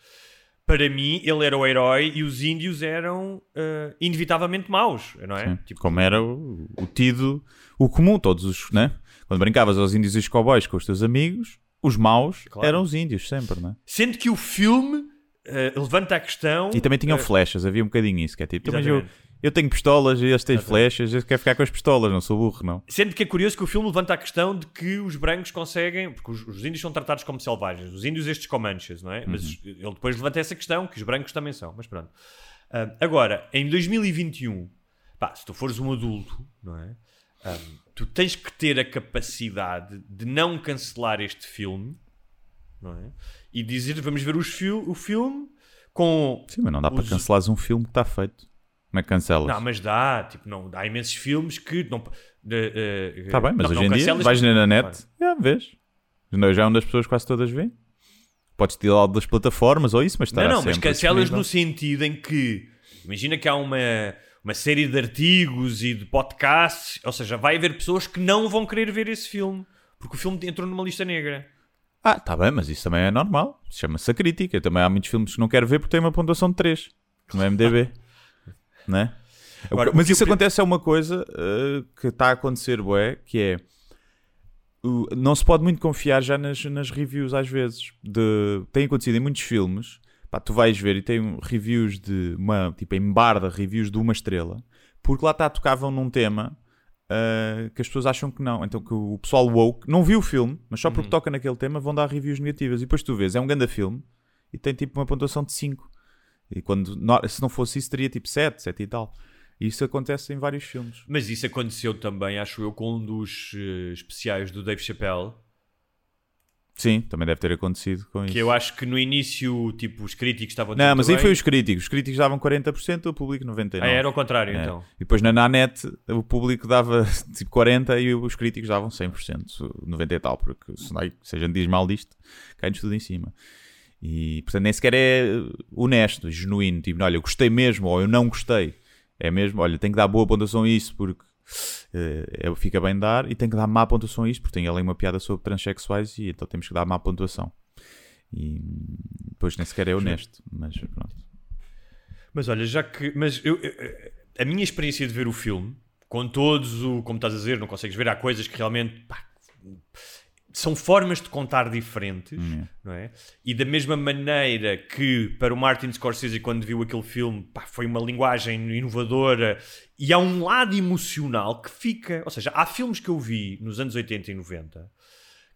para mim ele era o herói e os índios eram eh, inevitavelmente maus, não é? Sim. Tipo, Como era o, o tido, o comum, todos os, né? Quando brincavas aos índios e os cowboys com os teus amigos, os maus Claro. eram os índios, sempre, né? Sendo que o filme eh, levanta a questão. E também tinham eh, flechas, havia um bocadinho isso, que é tipo, mas eu, eu tenho pistolas e eles têm flechas, eu quero ficar com as pistolas, não sou burro, não. Sendo que é curioso que o filme levanta a questão de que os brancos conseguem, porque os, os índios são tratados como selvagens, os índios estes comanches, não é? Mas ele depois levanta essa questão, que os brancos também são, mas pronto. Ah, agora, em 2021, pá, se tu fores um adulto, não é? Ah, tu tens que ter a capacidade de não cancelar este filme, não é? E dizer, vamos ver fil o filme com... Sim, mas não dá para os- cancelares um filme que está feito. Como é que cancelas? Não, mas dá, tipo, não, há imensos filmes que não... Está bem, mas não- hoje não em dia vais na net, já vês. Já é onde as pessoas quase todas vêem. Podes tirar das plataformas ou isso, mas estará Não, não, mas cancelas no sentido em que imagina que há uma, uma série de artigos e de podcasts, ou seja, vai haver pessoas que não vão querer ver esse filme porque o filme entrou numa lista negra. Ah, está bem, mas isso também é normal. Chama-se a crítica. Também há muitos filmes que não quero ver porque têm uma pontuação de 3 no MDB. né? Agora, mas isso eu acontece é uma coisa eh, que está a acontecer, bué, que é não se pode muito confiar já nas, nas reviews às vezes. De, tem acontecido em muitos filmes. Pá, tu vais ver e tem reviews de uma, tipo em barda, reviews de uma estrela, porque lá está, tocavam num tema uh, que as pessoas acham que não. Então que o pessoal woke não viu o filme, mas só Uhum. porque toca naquele tema vão dar reviews negativas. E depois tu vês, é um grande filme e tem tipo uma pontuação de 5. E quando, se não fosse isso, teria tipo 7, 7 e tal. E isso acontece em vários filmes. Mas isso aconteceu também, acho eu, com um dos eh, especiais do Dave Chappelle. Sim, também deve ter acontecido com isso. Que eu acho que no início, tipo, os críticos estavam Não, mas aí foi bem. os críticos. Os críticos davam 40%, o público 99%. Ah, era ao contrário, É. então. E depois na Nanete o público dava tipo 40% e os críticos davam 100%, 90% e tal, porque se, a gente diz mal disto, cai-nos tudo em cima. E portanto nem sequer é honesto, genuíno, tipo, olha, eu gostei mesmo ou eu não gostei. É mesmo, olha, tem que dar boa pontuação a isso porque eh, é- fica bem dar e tem que dar má pontuação a isto porque tem ali uma piada sobre transexuais e então temos que dar má pontuação. E depois nem sequer é honesto, mas pronto. Mas olha, já que. Mas eu- a minha experiência de ver o filme, com todos o. Como estás a dizer, não consegues ver, há coisas que realmente. pá, são formas de contar diferentes, Hum, não é? E da mesma maneira que para o Martin Scorsese, quando viu aquele filme, pá, foi uma linguagem inovadora e há um lado emocional que fica. Ou seja, há filmes que eu vi nos anos 80 e 90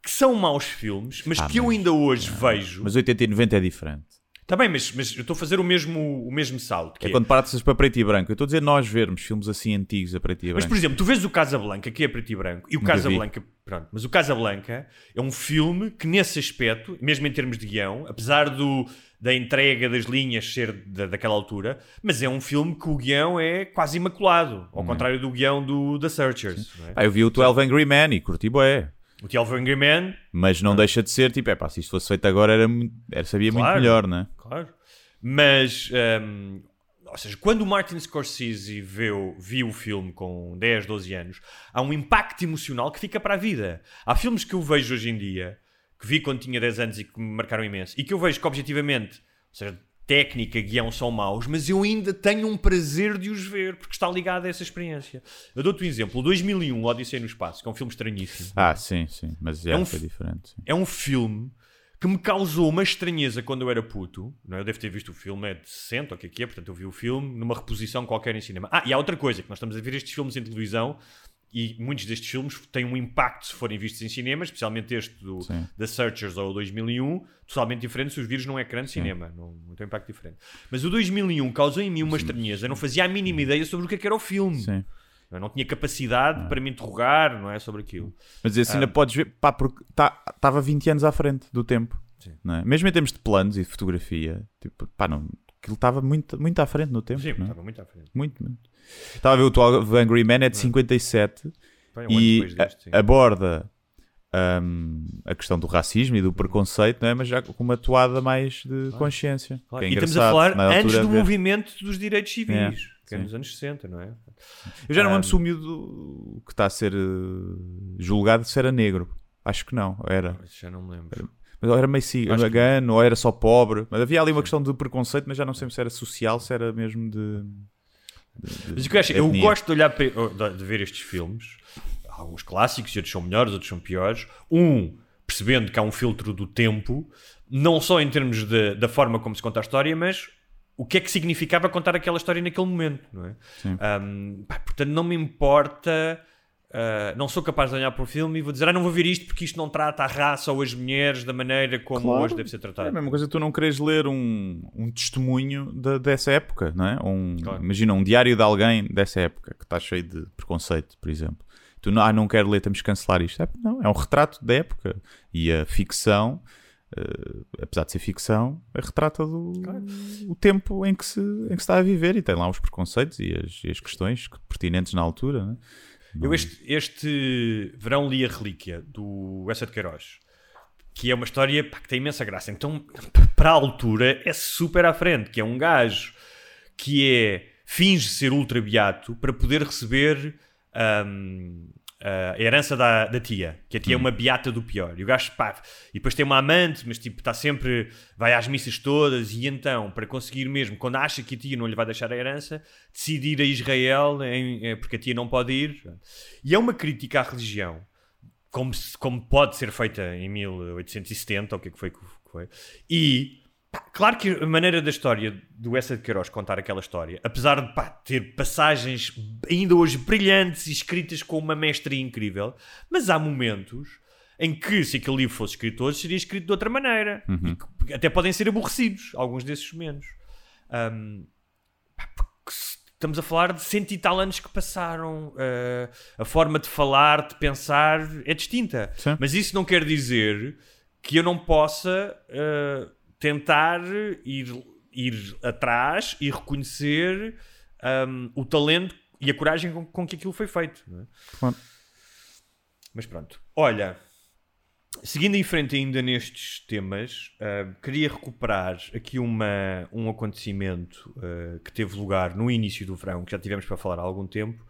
que são maus filmes, mas Ah, que eu mas- ainda hoje vejo. Mas 80 e 90 é diferente. Está bem, mas, mas eu estou a fazer o mesmo, o mesmo salto. É é- quando passas para preto e branco. Eu estou a dizer nós vermos filmes assim antigos a preto e branco. Mas, por exemplo, tu vês o Casablanca, que é preto e branco, e o Nunca vi. Casablanca, pronto, mas o Casablanca é um filme que, nesse aspecto, mesmo em termos de guião, apesar do, da entrega das linhas ser da, daquela altura, mas é um filme que o guião é quase imaculado, ao contrário do guião do The Searchers. é? Pá, eu vi o 12 Angry Men e curti bué. O. Angry Man, Mas não deixa de ser, tipo, é pá, se isto fosse feito agora era, era sabia muito Claro. melhor, né? claro, mas. hum, ou seja, quando o Martin Scorsese viu, viu o filme com 10, 12 anos, há um impacto emocional que fica para a vida. Há filmes que eu vejo hoje em dia, que vi quando tinha 10 anos e que me marcaram imenso, e que eu vejo que objetivamente, ou seja, técnica, guião são maus, mas eu ainda tenho um prazer de os ver, porque está ligado a essa experiência. Eu dou-te um exemplo: o 2001, Odisseia no Espaço, que é um filme estranhíssimo. Ah, sim, sim. Mas é, É um foi diferente. sim. É um filme que me causou uma estranheza quando eu era puto. Não é? Eu devo ter visto o filme, é de 60, ou o que é que é, portanto eu vi o filme numa reposição qualquer em cinema. Ah, e há outra coisa, que nós estamos a ver estes filmes em televisão e muitos destes filmes têm um impacto se forem vistos em cinema, especialmente este do Sim. The Searchers ou o 2001, totalmente diferente se os vires num ecrã de cinema. Não, não tem impacto diferente. Mas o 2001 causou em mim uma estranheza. Eu não fazia a mínima ideia sobre o que, é que era o filme. Sim. Eu não tinha capacidade para me interrogar, não é, sobre aquilo. Mas assim Ah. ainda podes ver, pá, porque estava 20 anos à frente do tempo. Não é? Mesmo em termos de planos e de fotografia, tipo, pá, não, aquilo estava muito, muito à frente no tempo. Sim, não é? estava muito à frente. Muito, muito. Estava a ver o 12 Angry Men é de 57 Foi um e aborda hum, a questão do racismo e do preconceito, não é? mas já com uma toada mais de consciência. Claro. é e estamos a falar antes do ver. movimento dos direitos civis, É, que é nos anos 60, não é? Eu já não me Um, se o miúdo que está a ser eh, julgado se era negro. Acho que não, era. Já não me lembro. Mas ou era meio cigano, ou era só pobre. Mas havia ali uma questão de preconceito, mas já não sei se era social, se era mesmo de. de- Mas o que eu acho, eu etnia. gosto de olhar para, de de ver estes filmes, alguns clássicos e outros são melhores, outros são piores. Um, percebendo que há um filtro do tempo, não só em termos de- da forma como se conta a história, mas o que é que significava contar aquela história naquele momento, não é? Sim. Um, pá, portanto, não me importa. Uh, não sou capaz de olhar para o filme e vou dizer, ah, não vou ver isto porque isto não trata a raça ou as mulheres da maneira como Claro. hoje deve ser É tratado. a mesma coisa que tu não queres ler um, um testemunho da- dessa época, não é? Um, Claro. Imagina um diário de alguém dessa época que está cheio de preconceito, por exemplo. Tu não, ah, não quero ler, temos que cancelar isto. É, não, é um retrato da época. E a ficção, eh, apesar de ser ficção, é retrata do, o tempo em que, se, em que se está a viver e tem lá os preconceitos e as, e as questões pertinentes na altura. Não é? Eu este, este verão li a Relíquia do Essa de Queiroz, que é uma história pá, que tem imensa graça. Então, para a altura, é super à frente, que é um gajo que é finge ser ultra beato para poder receber hum, a herança da, da tia, que a tia é uma beata do pior. E o gajo, pá, e depois tem uma amante, mas tipo, está sempre, vai às missas todas, e então, para conseguir mesmo, quando acha que a tia não lhe vai deixar a herança, decide ir a Israel, em- eh, porque a tia não pode ir. E é uma crítica à religião, como, como pode ser feita em 1870, ou o que é que foi que foi. E claro que a maneira da história do Essa de Queiroz contar aquela história, apesar de pá, ter passagens ainda hoje brilhantes e escritas com uma mestria incrível, mas há momentos em que, se aquele livro fosse escrito hoje, seria escrito de outra maneira. E que até podem ser aborrecidos, alguns desses menos. Um, pá, estamos a falar de cento e tal anos que passaram. uh, a forma de falar, de pensar é distinta. Sim. Mas isso não quer dizer que eu não possa uh, tentar ir, ir atrás e reconhecer um, o talento e a coragem com, com que aquilo foi feito. é? Mas pronto. Olha, seguindo em frente ainda nestes temas, uh, queria recuperar aqui uma, um acontecimento uh, que teve lugar no início do verão, que já tivemos para falar há algum tempo,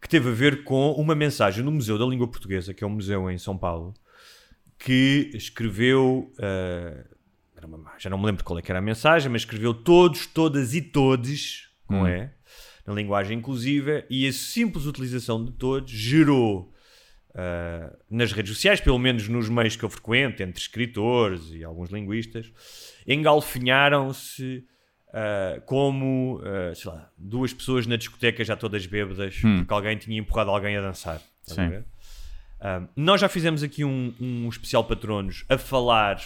que teve a ver com uma mensagem no Museu da Língua Portuguesa, que é um museu em São Paulo, que escreveu. uh, caramba, já não me lembro qual é que era a mensagem, mas escreveu todos, todas e todes, não é? Na linguagem inclusiva, e a simples utilização de todos gerou uh, nas redes sociais, pelo menos nos meios que eu frequento, entre escritores e alguns linguistas, engalfinharam-se uh, como, uh, sei lá, duas pessoas na discoteca já todas bêbadas, porque alguém tinha empurrado alguém a dançar. A? Um, nós já fizemos aqui um, um especial patronos a falar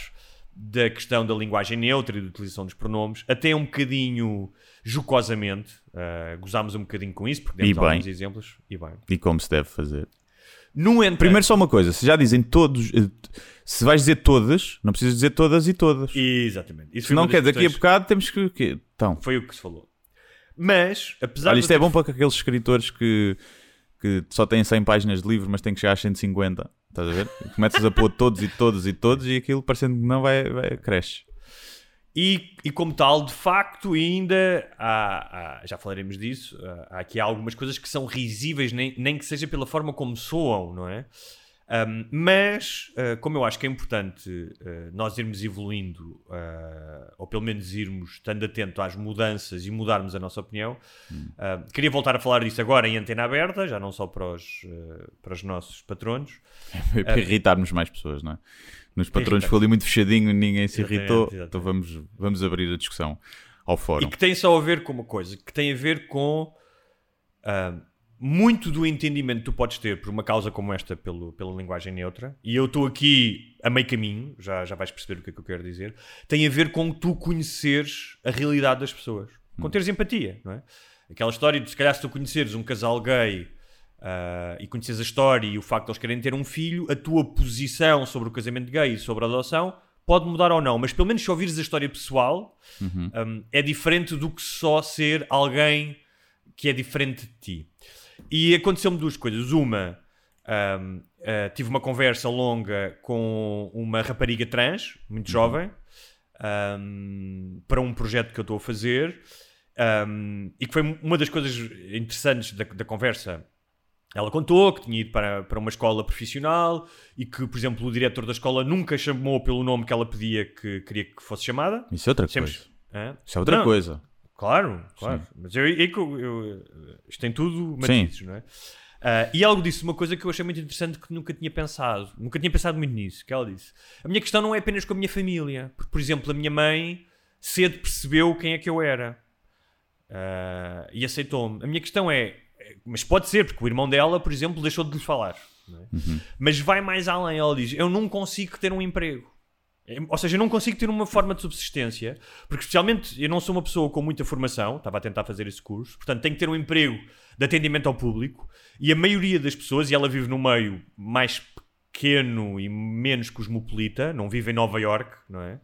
da questão da linguagem neutra e da utilização dos pronomes, até um bocadinho jocosamente. Uh, gozámos um bocadinho com isso, porque demos alguns exemplos. E bem. E como se deve fazer. No entanto, Primeiro só uma coisa, se já dizem todos, eh, se vais dizer todas, não precisas dizer todas e todas. Exatamente. Isso Se não quer, daqui a bocado temos que... que- Então, Foi o que se falou. Mas, apesar olha, de isto é bom para aqueles escritores que, que só têm 100 páginas de livro, mas têm que chegar às 150. Estás a ver? Começas a pôr todos e todos e todos e aquilo parecendo que não vai, vai cresce. E, e como tal, de facto, ainda há, há- já falaremos disso, há aqui algumas coisas que são risíveis, nem, nem que seja pela forma como soam, não é? Um, mas, uh, como eu acho que é importante uh, nós irmos evoluindo, uh, ou pelo menos irmos estando atento às mudanças e mudarmos a nossa opinião, uh, queria voltar a falar disso agora em antena aberta, já não só para os, para os nossos patronos, para irritarmos mais pessoas, não é? Nos patrões irritar. ficou ali muito fechadinho, ninguém se Exatamente, irritou, exatamente. então vamos, vamos abrir a discussão ao E fórum. que tem só a ver com uma coisa, que tem a ver com muito do entendimento que tu podes ter por uma causa como esta pelo, pela linguagem neutra, e eu estou aqui a meio caminho, já, já vais perceber o que é que eu quero dizer, tem a ver com tu conheceres a realidade das pessoas, com teres empatia, não é? Aquela história de se calhar se tu conheceres um casal gay ah, e conheces a história e o facto de eles querem ter um filho, a tua posição sobre o casamento gay e sobre a adoção pode mudar ou não, mas pelo menos se ouvires a história pessoal, um, é diferente do que só ser alguém que é diferente de ti. E aconteceu-me duas coisas. Uma, um, uh, tive uma conversa longa com uma rapariga trans, muito jovem, um, para um projeto que eu estou a fazer, um, e que foi uma das coisas interessantes da, da conversa. Ela contou que tinha ido para, para uma escola profissional e que, por exemplo, o diretor da escola nunca chamou pelo nome que ela pedia que queria que fosse chamada. Isso é outra Sempre- coisa. Hã? Isso é outra Não, coisa. Claro, claro. Mas eu, é eu, eu- isto tem tudo matizes, não é? Ah, e algo disse uma coisa que eu achei muito interessante que nunca tinha pensado. Nunca tinha pensado muito nisso. Que ela disse: A minha questão não é apenas com a minha família. Porque, por exemplo, a minha mãe cedo percebeu quem é que eu era Ah, e aceitou-me. A minha questão é: Mas pode ser, porque o irmão dela, por exemplo, deixou de lhe falar. é? Mas vai mais além. Ela diz: Eu não consigo ter um emprego. É, Ou seja, eu não consigo ter uma forma de subsistência, porque especialmente eu não sou uma pessoa com muita formação, estava a tentar fazer esse curso, portanto tenho que ter um emprego de atendimento ao público, e a maioria das pessoas, e ela vive num meio mais pequeno e menos cosmopolita, não vive em Nova York, não é?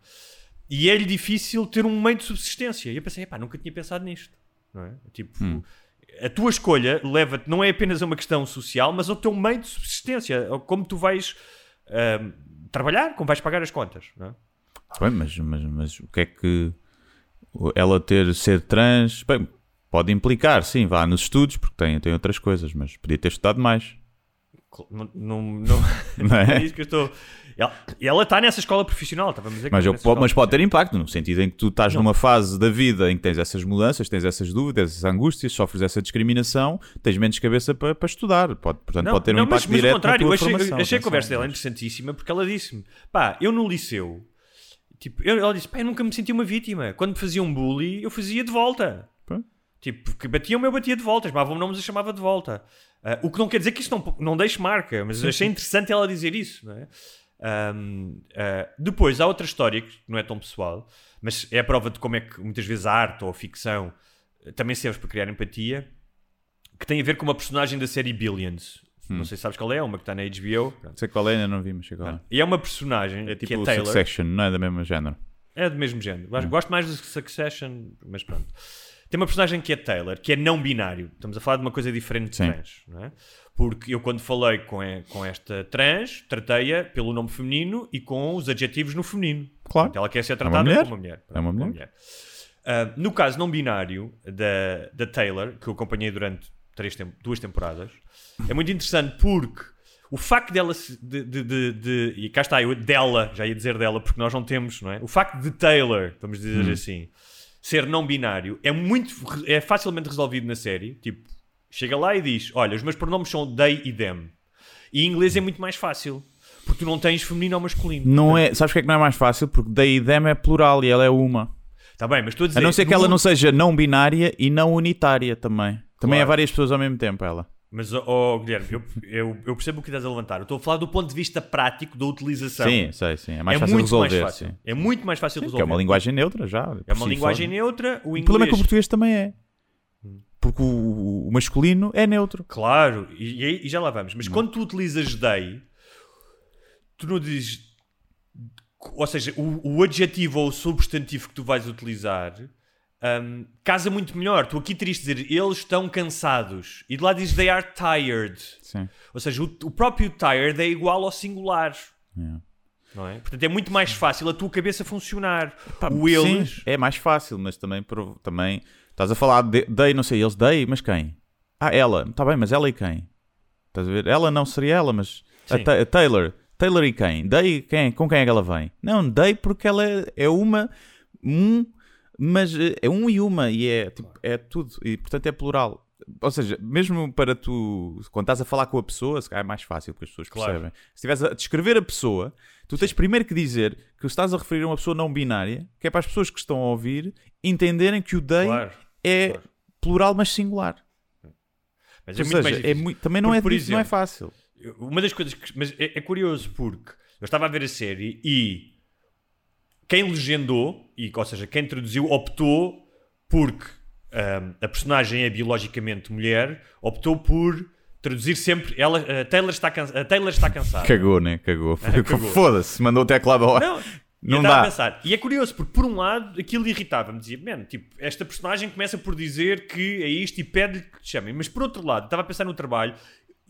E é-lhe difícil ter um meio de subsistência. E eu pensei, pá, nunca tinha pensado nisto, não é? Tipo, a tua escolha leva-te, não é apenas a uma questão social, mas ao teu meio de subsistência, como tu vais ahm, trabalhar, como vais pagar as contas, não é? Bem, mas, mas, mas o que é que ela ter ser trans bem, pode implicar, sim, vá nos estudos, porque tem, tem outras coisas, mas podia ter estudado mais. Não, não, não, Não é? é isso que eu estou. Ela, ela está nessa escola profissional, estávamos a Mas, está eu- mas pode ter impacto, no sentido em que tu estás Não. numa fase da vida em que tens essas mudanças, tens essas dúvidas, essas angústias, sofres essa discriminação, tens menos cabeça para, para estudar. Pode, portanto, Não, pode ter um não, impacto mas, mas direto ao contrário, na tua achei, formação. achei a atenção, conversa dela mas- interessantíssima porque ela disse-me: pá, eu no liceu, tipo, eu- ela disse, pá, eu nunca me senti uma vítima. Quando me faziam bullying, eu fazia de volta. Pá. Tipo, que batiam-me, eu batia de volta, chamavam-me nomes, eu chamava de volta. Ah, o que não quer dizer que isto não, não deixe marca, mas achei interessante ela dizer isso, não é? Um, uh, depois há outra história que não é tão pessoal, mas é a prova de como é que muitas vezes a arte ou a ficção eh, também serve para criar empatia, que tem a ver com uma personagem da série Billions. Não sei se sabes qual é, uma que está na HBO. Sei qual é, ainda não vi, mas sei qual é. E é uma personagem É tipo que é Taylor. Succession, não é do mesmo género. É do mesmo género. Gosto- Gosto mais do Succession, mas pronto. Tem uma personagem que é Taylor, que é não binário. Estamos a falar de uma coisa diferente de trans, não é? Porque eu, quando falei com, com esta trans, tratei-a pelo nome feminino e com os adjetivos no feminino. Claro. Portanto, ela quer ser uma tratada mulher. como uma mulher. É uma mulher. Ah, no caso não binário da, da Taylor, que eu acompanhei durante três tem- duas temporadas, é muito interessante porque o facto dela de, de, de- de- e cá está, eu dela, já ia dizer dela, porque nós não temos, não é? O facto de Taylor, vamos dizer Hum. assim, ser não binário é muito é facilmente resolvido na série. Tipo, chega lá e diz: Olha, os meus pronomes são they e them. E em inglês é muito mais fácil. Porque tu não tens feminino ou masculino. Não é, sabes porque é que não é mais fácil? Porque daí them é plural e ela é uma. Está bem, mas estou a dizer. A não ser que no- ela não seja não binária e não unitária também. Também é Claro. várias pessoas ao mesmo tempo, ela. Mas, ó, Guilherme, eu, eu, eu percebo o que estás a levantar. Eu estou a falar do ponto de vista prático da utilização. Sim, sei, sim. É mais é fácil muito resolver. mais fácil. sim. É muito mais fácil Que resolver. é uma linguagem neutra já. É uma linguagem só. neutra. O O inglês. problema é que o português também é. Porque o, o masculino é neutro. Claro, e, e- já lá vamos. Mas quando tu utilizas they, tu não dizes. Ou seja, o, o adjetivo ou o substantivo que tu vais utilizar hum, casa muito melhor. Tu aqui terias de dizer eles estão cansados. E de lá dizes they are tired. Sim. Ou seja, o, o próprio tired é igual ao singular. Yeah. Não é? Portanto, é muito mais fácil a tua cabeça funcionar. Pá, o eles. sim, é mais fácil, mas também, também estás a falar de dei, não sei, eles dei, mas quem? Ah, ela, está bem, mas ela e quem? Estás a ver? Ela não seria ela, mas a, Sim. A Taylor, Taylor e quem? Dei quem? Com quem é que ela vem? Não, dei porque ela é, é uma, um, mas eh, é um e uma e é tipo, é tudo e portanto é plural. Ou seja, mesmo para tu, quando estás a falar com a pessoa, se calhar é mais fácil porque as pessoas Claro. percebem. Se estiveres a descrever a pessoa, tu tens primeiro que dizer que estás a referir a uma pessoa não binária, que é para as pessoas que estão a ouvir entenderem que o they Claro. É claro. plural, mas singular. Mas é Ou muito mais seja, é muito- também não, Porque, é, por difícil, não é exemplo, fácil. Uma das coisas que. Mas é, é curioso porque eu estava a ver a série e quem legendou, e, ou seja, quem traduziu, optou porque ahm, a personagem é biologicamente mulher, optou por traduzir sempre. Ela, a, Taylor está cansa, a Taylor está cansada. Cagou, né? Cagou. cagou. Foda-se, mandou o teclado ao ar. Não, Não não dá. a pensar. E é curioso, porque por um lado aquilo irritava-me. Dizia, man, tipo, esta personagem começa por dizer que é isto e pede-lhe que te chamem. Mas por outro lado, estava a pensar no trabalho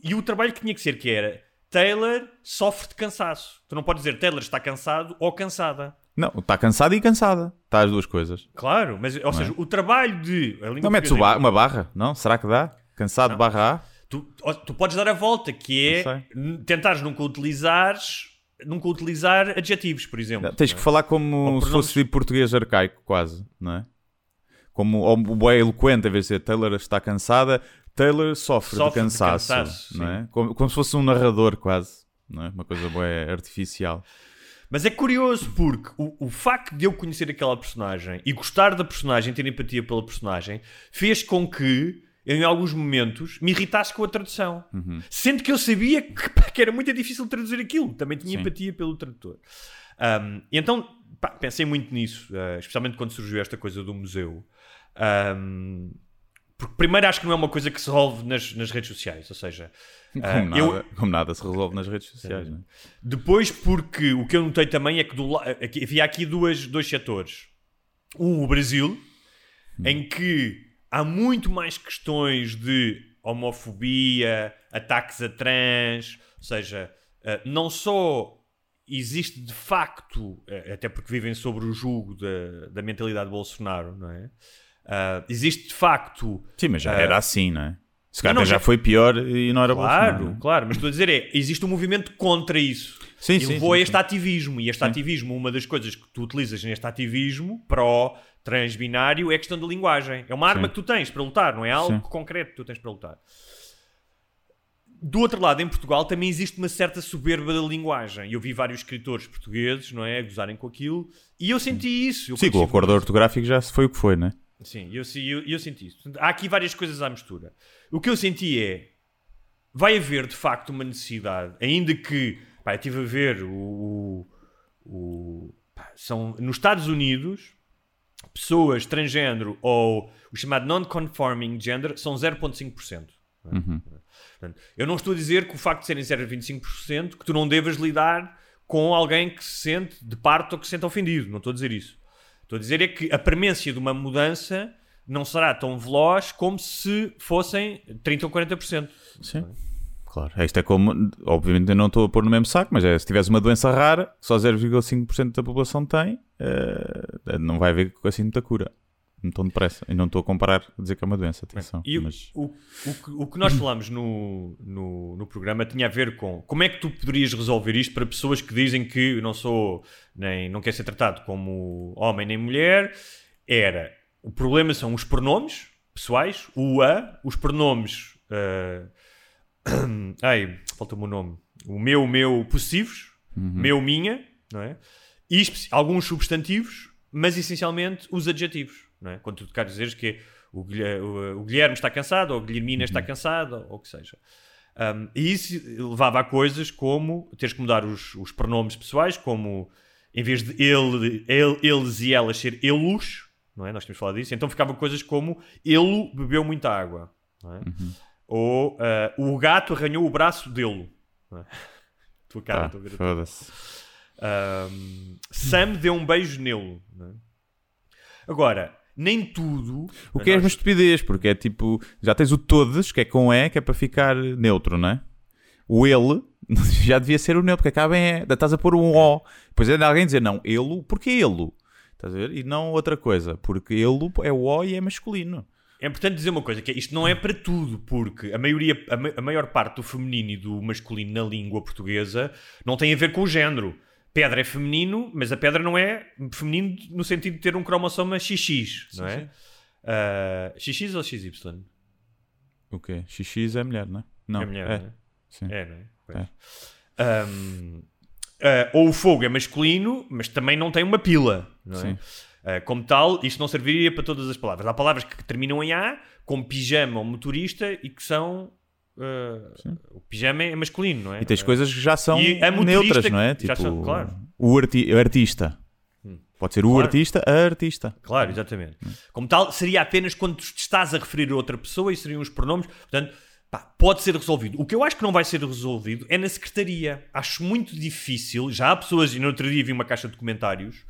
e o trabalho que tinha que ser que era Taylor sofre de cansaço. Tu não podes dizer Taylor está cansado ou cansada. Não, está cansada e cansada. Está as duas coisas. Claro, mas ou seja, o trabalho de. Não metes ba- é- uma barra? Não? Será que dá? Cansado barra A? Tu, tu podes dar a volta, que Não é tentares nunca utilizares. Nunca utilizar adjetivos, por exemplo. Tens que é? falar como Ou se fosse de português arcaico, quase, não é? Como ou o boé eloquente, a vez de dizer Taylor está cansada, Taylor sofre, Sofre de de cansaço, cansaço, não é? Como, como se fosse um narrador, quase, não é? Uma coisa boa artificial. Mas é curioso porque o, o facto de eu conhecer aquela personagem e gostar da personagem, ter empatia pela personagem, fez com que, em alguns momentos, me irritasse com a tradução. Uhum. Sendo que eu sabia que, que era muito difícil traduzir aquilo. Também tinha Sim. empatia pelo tradutor. Um, então, pá, pensei muito nisso, uh, especialmente quando surgiu esta coisa do museu. Um, porque primeiro acho que não é uma coisa que se resolve nas, nas redes sociais, ou seja, Como, uh, nada, eu, como nada se resolve nas redes sociais, é? depois, porque o que eu notei também é que do, aqui- havia aqui duas, dois setores. Um, o Brasil, em que há muito mais questões de homofobia, ataques a trans, ou seja, eh, não só existe de facto, eh, até porque vivem sobre o jugo da, da mentalidade de Bolsonaro, não é? Ah, existe de facto Sim, mas já Ah, era assim, não é? Se calhar já foi pior e não era Claro, Bolsonaro. claro, mas estou a dizer é, existe um movimento contra isso. Sim, e sim, levou sim, a este ativismo. E este ativismo, uma das coisas que tu utilizas neste ativismo pró transbinário é a questão da linguagem. É uma arma Sim. que tu tens para lutar, não é algo Sim. concreto que tu tens para lutar. Do outro lado, em Portugal, também existe uma certa soberba da linguagem. Eu vi vários escritores portugueses, não é, a gozarem com aquilo, e eu senti isso. Eu Sim, com o acordo ortográfico já foi o que foi, não é? Sim, eu, eu, eu senti isso. Portanto, há aqui várias coisas à mistura. O que eu senti é. Vai haver de facto uma necessidade, ainda que. Pá, eu estive a ver o. o- o- pá, são, nos Estados Unidos, pessoas transgênero ou o chamado non-conforming gender são 0,5%. não é? Portanto, eu não estou a dizer que o facto de serem 0,25% que tu não devas lidar com alguém que se sente de parte ou que se sente ofendido. Não estou a dizer isso. Estou a dizer é que a premência de uma mudança não será tão veloz como se fossem 30 ou 40%. Sim. Claro. Isto é como, obviamente eu não estou a pôr no mesmo saco, mas é, se tivesse uma doença rara, só 0,5% da população tem, eh, não vai haver assim muita cura. Não tão depressa. E não estou a comparar a dizer que é uma doença, atenção. E o, mas... o, o, que, o que nós falámos no, no, no programa tinha a ver com como é que tu poderias resolver isto para pessoas que dizem que eu não sou, nem não quer ser tratado como homem nem mulher. Era, o problema são os pronomes pessoais, o a, os pronomes, ah, ai, falta-me o nome, o meu, meu, possessivos, meu, minha, não é? E alguns substantivos, mas essencialmente os adjetivos, não é? Quando tu queres dizeres que é o, o- o Guilherme está cansado, ou a Guilhermina está cansada, ou o que seja. Um, e isso levava a coisas como teres que mudar os, os pronomes pessoais, como em vez de ele, ele- eles e elas ser elos, não é? Nós tínhamos falado disso, então ficava coisas como ele bebeu muita água, não é? Ou ah, o gato arranhou o braço dele. É? Tua cara, tua. foda-se. Um, Sam deu um beijo nele. é? Agora, nem tudo. O que é nós- uma estupidez, porque é tipo, já tens o todos, que é com E, que é para ficar neutro, não é? O ele já devia ser o neutro, porque acaba em E. Estás a pôr um O. Depois ainda alguém dizer, não, ele, porque ele? Estás a ver? E não outra coisa, porque ele é o O e é masculino. É importante dizer uma coisa, que é, isto não é para tudo, porque a, maioria, a, ma- a maior parte do feminino e do masculino na língua portuguesa não tem a ver com o género. Pedra é feminino, mas a pedra não é feminino no sentido de ter um cromossoma XX, não é? Ah, XX ou XY? O quê? XX é mulher, não é? Não, é mulher, é. não é? Sim. É, não é? É. Ahm, ah, ou o fogo é masculino, mas também não tem uma pila, não é? Sim. Ah, como tal, isto não serviria para todas as palavras. Há palavras que terminam em A, como pijama ou motorista, e que são. ah, o pijama é masculino, não é? E tens coisas que já são neutras, não é? Tipo, são- claro. Hum. o, arti- o artista. Pode ser o Claro. artista, a artista. Claro, exatamente. Como tal, seria apenas quando te estás a referir a outra pessoa e seriam os pronomes. Portanto, pá, pode ser resolvido. O que eu acho que não vai ser resolvido é na secretaria. Acho muito difícil. Já há pessoas, e no outro dia vi uma caixa de comentários